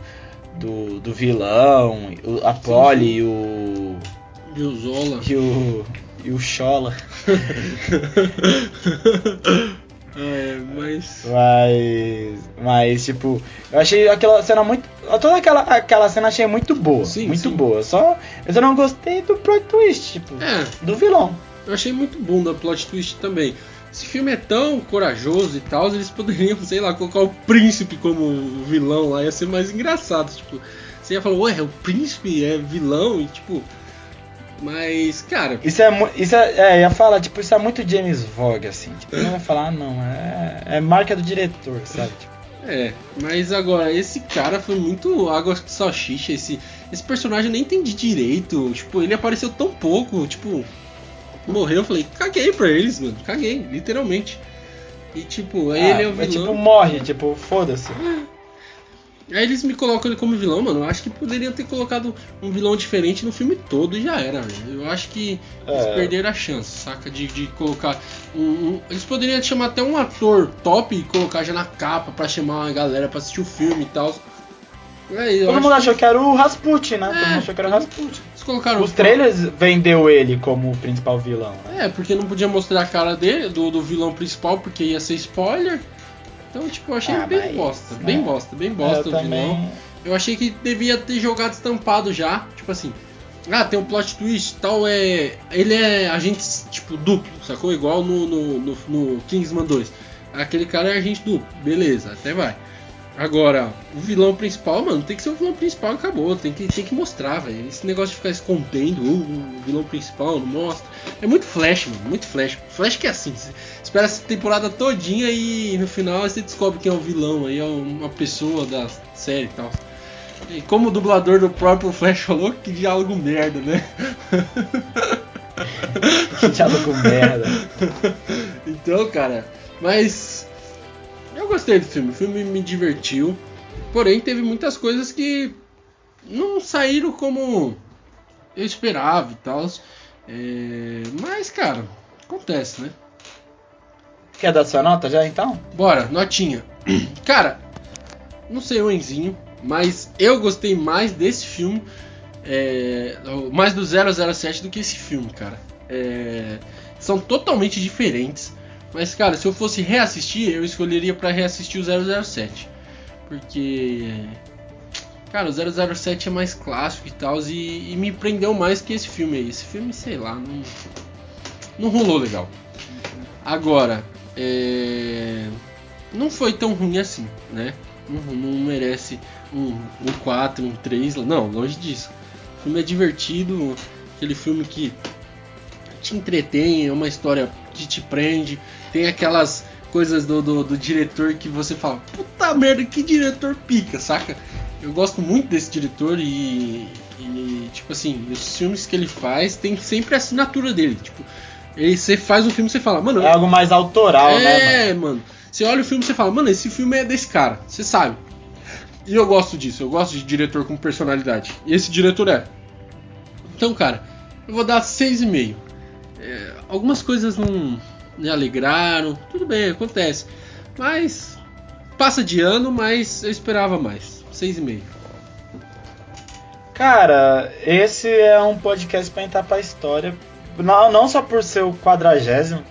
do, do vilão, a Polly e o. E o Zola. e o. e o Chola. é, mas. Mas. Mas, tipo, eu achei aquela cena muito. Toda aquela, aquela cena achei muito boa. Sim, muito sim. boa. Só. Eu só não gostei do plot twist, tipo, É, do vilão. Eu achei muito bom da plot twist também. Esse filme é tão corajoso e tal, eles poderiam, sei lá, colocar o príncipe como vilão lá, ia ser mais engraçado. Tipo, você ia falar, ué, o príncipe é vilão? E tipo, Mas, cara. Isso é muito. Isso é, é, ia falar, tipo, isso é muito James Vogue, assim. Tipo, não vai falar, ah, não, é, é marca do diretor, sabe? Tipo, É, mas agora, esse cara foi muito água de salsicha. Esse, esse personagem eu nem entendi direito. Tipo, ele apareceu tão pouco. Tipo, morreu. Eu falei, caguei pra eles, mano. Caguei, literalmente. E tipo, aí ah, ele é o vilão. é tipo, morre, tipo, foda-se. Aí eles me colocam ele como vilão, mano. Eu acho que poderiam ter colocado um vilão diferente no filme todo e já era. velho. Eu acho que eles É. perderam a chance, saca? De, de colocar um, um- Eles poderiam chamar até um ator top e colocar já na capa pra chamar a galera pra assistir o filme e tal. É, Todo mundo que achou que era o Rasputin, né? Todo É. mundo achou que era o Rasputin. Colocaram Os trailers vendeu ele como o principal vilão, né? É, porque não podia mostrar a cara dele, do, do vilão principal, porque ia ser spoiler. Então, tipo, eu achei Ah, bem mas- bosta. é. Bem bosta, bem bosta eu o vilão. Eu achei que devia ter jogado estampado já, tipo assim. Ah, tem um plot twist tal, é. Ele é agente, tipo, duplo, sacou? Igual no, no, no, no Kingsman 2. Aquele cara é agente duplo, beleza, até vai. Agora, o vilão principal, mano, tem que ser o vilão principal e acabou. Tem que, tem que mostrar, velho. Esse negócio de ficar escondendo o vilão principal, não mostra. É muito flash, mano, muito flash. Flash que é assim, você espera essa temporada todinha e no final você descobre quem é o vilão, aí é uma pessoa da série e tal. E como o dublador do próprio Flash falou, que diálogo merda, né? Diálogo merda. Então, cara, mas eu gostei do filme, o filme me divertiu. Porém, teve muitas coisas que não saíram como eu esperava e tal. É, mas, cara, acontece, né? Quer dar sua nota já então? Bora, notinha. Cara, não sei o Enzinho, mas eu gostei mais desse filme, é, mais do 007 do que esse filme, cara. É, são totalmente diferentes, mas, cara, se eu fosse reassistir, eu escolheria pra reassistir o 007. Porque, cara, o 007 é mais clássico e tal, e, e me prendeu mais que esse filme aí. Esse filme, sei lá, não, não rolou legal. Agora, é, não foi tão ruim assim, né? Não, não merece um, um 4, um 3, não, longe disso. O filme é divertido, aquele filme que te entretém, é uma história que te prende, tem aquelas coisas do, do, do diretor que você fala, puta merda, que diretor pica, saca? Eu gosto muito desse diretor e, e tipo assim, os filmes que ele faz tem sempre a assinatura dele, tipo, ele, você faz um filme e você fala, mano, É algo mais autoral, né, mano? é, mano. Você olha o filme e você fala, mano, esse filme é desse cara, você sabe. E eu gosto disso, eu gosto de diretor com personalidade. E esse diretor é. Então, cara, eu vou dar 6,5. É, algumas coisas não me alegraram, tudo bem, acontece. Mas passa de ano, mas eu esperava mais. 6,5. Cara, esse é um podcast pra entrar pra história. Não, não só por ser o quadragésimo,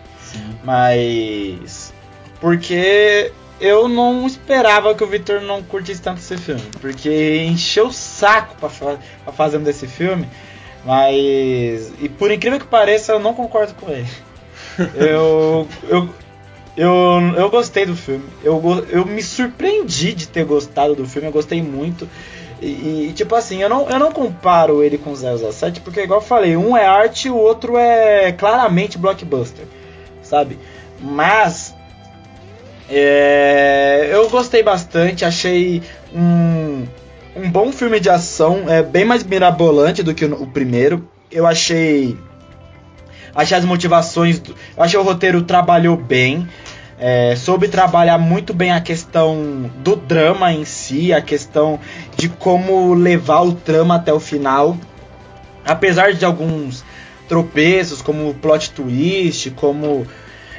mas porque eu não esperava que o Victor não curtisse tanto esse filme. Porque encheu o saco pra, fa pra fazer desse filme. Mas. E por incrível que pareça, eu não concordo com ele. Eu, eu, eu, eu gostei do filme. Eu, eu me surpreendi de ter gostado do filme. Eu gostei muito. E, e, tipo assim, eu não, eu não comparo ele com 007 porque, igual eu falei, um é arte e o outro é claramente blockbuster, sabe? Mas é, eu gostei bastante, achei um, um bom filme de ação, é bem mais mirabolante do que o, o primeiro. Eu achei. Achei as motivações. do- achei o roteiro trabalhou bem. é, soube trabalhar muito bem a questão do drama em si, a questão de como levar o trama até o final. Apesar de alguns tropeços, como o plot twist, como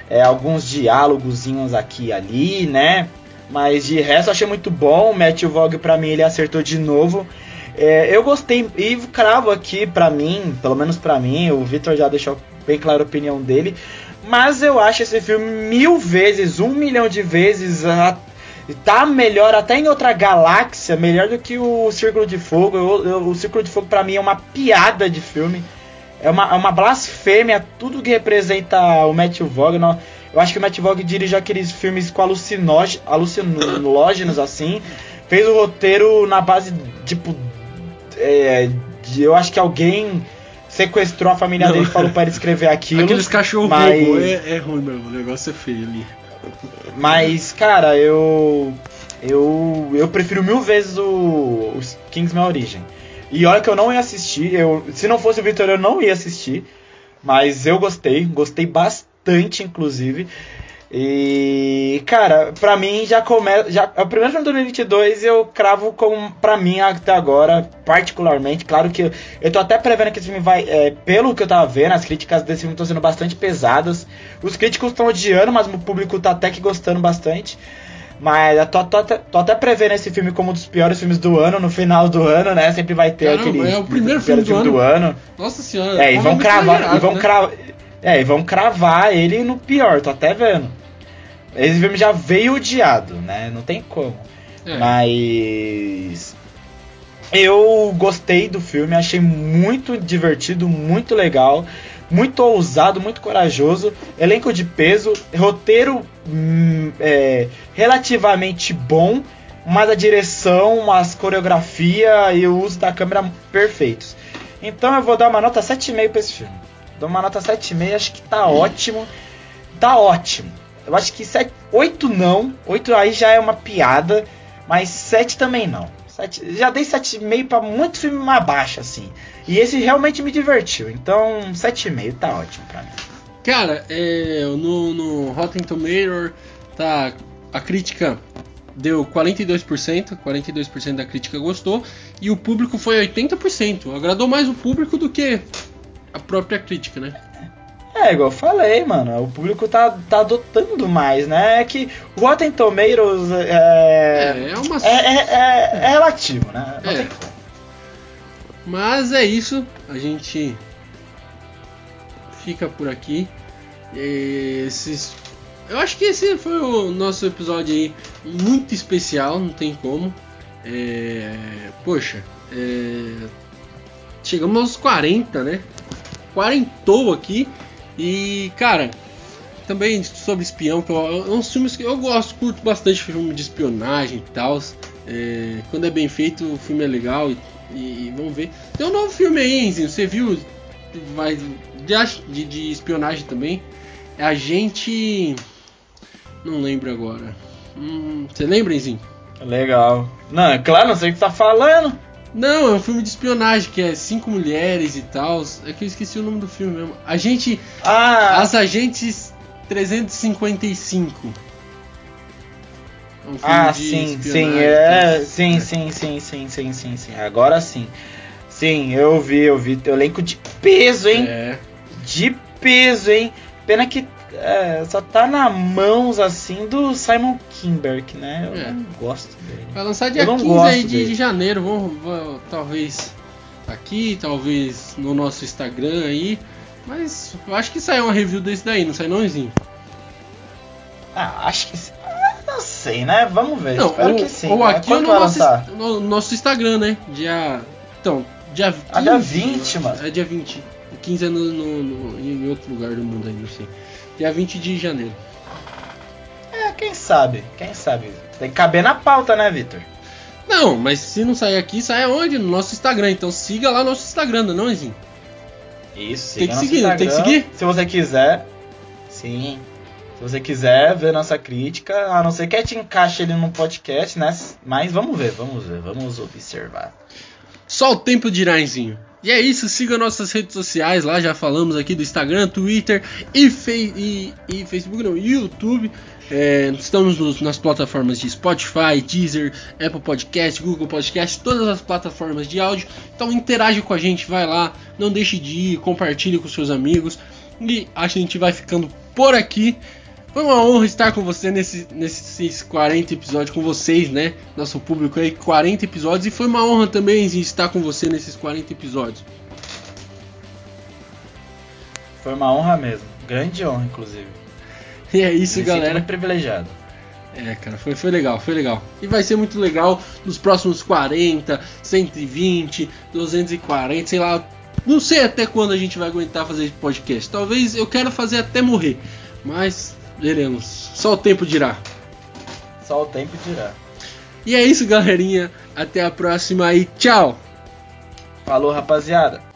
é, alguns diálogozinhos aqui e ali, né? Mas de resto achei muito bom. O Matthew Vogue pra mim ele acertou de novo. É, eu gostei e cravo aqui pra mim, pelo menos pra mim, o Victor já deixou bem clara a opinião dele. Mas eu acho esse filme mil vezes, um milhão de vezes, a- tá melhor até em outra galáxia, melhor do que o Círculo de Fogo. Eu- eu- o Círculo de Fogo pra mim é uma piada de filme. É uma, é uma blasfêmia, tudo que representa o Matthew Vaughn. Eu acho que o Matthew Vaughn dirigiu aqueles filmes com alucinógenos, alucinógenos assim. Fez o roteiro na base, tipo. É, de- eu acho que alguém sequestrou a família Não. dele e falou pra ele escrever aquilo. Aqueles cachorros mas- é, é ruim mesmo, o negócio é feio ali. Mas, cara, eu. Eu. Eu prefiro mil vezes o, o Kingsman Origem. E olha que eu não ia assistir. Eu, se não fosse o Victor, eu não ia assistir. Mas eu gostei. Gostei bastante, inclusive. E. Cara, pra mim já começa. Já, o primeiro filme do 2022 eu cravo como. Pra mim, até agora, particularmente. Claro que eu, eu tô até prevendo que esse filme vai. é, pelo que eu tava vendo, as críticas desse filme estão sendo bastante pesadas. Os críticos estão odiando, mas o público tá até que gostando bastante. Mas eu tô, tô até- tô até prevendo esse filme como um dos piores filmes do ano, no final do ano, né? Sempre vai ter Caramba, aquele. é o primeiro pior filme do ano. Nossa senhora. É, e vão cravar. E vão né? cravar. É, e vão cravar ele no pior, tô até vendo. Esse filme já veio odiado, né? Não tem como. É. Mas. Eu gostei do filme, achei muito divertido, muito legal, muito ousado, muito corajoso. Elenco de peso, roteiro hum, é, relativamente bom, mas a direção, as coreografia e o uso da câmera perfeitos. Então eu vou dar uma nota 7,5 pra esse filme. Dou uma nota 7,5, acho que tá ótimo. Tá ótimo. Eu acho que 7, 8 não. 8 aí já é uma piada. Mas 7 também não. 7, já dei 7,5 pra muito filme mais baixo, assim. E esse realmente me divertiu. Então, 7,5 tá ótimo pra mim. Cara, é, no, no Rotten Tomatoes tá a crítica deu 42%, 42% da crítica gostou e o público foi 80%. Agradou mais o público do que a própria crítica, né? É, igual eu falei, mano. O público tá, tá adotando mais, né? É que o Rotten Tomatoes é. É, é uma É, é, é- é relativo, né? Não É. tem. Mas é isso, a gente fica por aqui. Esses... Eu acho que esse foi o nosso episódio aí muito especial, não tem como. É... Poxa, é... chegamos aos 40, né? Quarentou aqui. E, cara, também sobre espião, que é uns filmes que eu gosto, curto bastante filme de espionagem e tal. É, quando é bem feito, o filme é legal e, e vamos ver. Tem um novo filme aí, Enzinho, você viu? Vai, de, de, espionagem também. É a gente. Não lembro agora. Hum, você lembra, Enzinho? Legal. Não, é claro, não sei o que tá falando. Não, é um filme de espionagem que é cinco mulheres e tal. É que eu esqueci o nome do filme mesmo. A gente. Ah, As Agentes 355. É um filme ah de sim, sim, é, tá? sim, sim, sim, sim, sim, sim, sim. Agora sim. Sim, eu vi, eu vi. Teu elenco de peso, hein? É. De peso, hein? Pena que é, só tá na mãos assim do Simon Kinberg, né? Eu É. não gosto dele. Vai lançar dia Eu não 15 gosto aí de, dele. janeiro. Vamos, vamos- talvez aqui, talvez no nosso Instagram aí. Mas eu acho que saiu uma review desse daí, não sai não, Enzinho? Ah, acho que. Ah, Não sei, né? Vamos ver. Não, Espero ou, que sim. ou né? aqui ou Quando no nosso, no nosso Instagram, né? Dia. Então, dia 15. Ah, dia 20, mano. É dia 20. O 15 é no, no- no- em outro lugar do mundo aí, não sei. Dia 20 de janeiro. É, quem sabe? Quem sabe? Tem que caber na pauta, né, Vitor? Não, mas se não sair aqui, sai aonde? No nosso Instagram. Então siga lá nosso Instagram, não, é não Enzinho? Isso, Tem que seguir, não tem que Instagram. seguir? Se você quiser. Sim. Se você quiser ver nossa crítica, a não ser que a gente encaixe ele num podcast, né? Mas vamos ver, vamos ver, vamos observar. Só o tempo dirá, Enzinho. E é isso, siga nossas redes sociais lá, já falamos aqui do Instagram, Twitter e, e- e Facebook, não, YouTube. É, estamos nos- nas plataformas de Spotify, Deezer, Apple Podcast, Google Podcast, todas as plataformas de áudio. Então interage com a gente, vai lá, não deixe de ir, compartilhe com seus amigos. E a gente vai ficando por aqui. Foi uma honra estar com você nesse, nesses 40 episódios, com vocês, né? Nosso público aí, 40 episódios. E foi uma honra também estar com você nesses 40 episódios. Foi uma honra mesmo. Grande honra, inclusive. E é isso, Me galera. muito privilegiado. É, cara, foi, foi legal, foi legal. E vai ser muito legal nos próximos 40, 120, 240, sei lá. Não sei até quando a gente vai aguentar fazer esse podcast. Talvez eu quero fazer até morrer. Mas veremos. Só o tempo dirá. Só o tempo dirá. E é isso, galerinha. Até a próxima e tchau! Falou, rapaziada.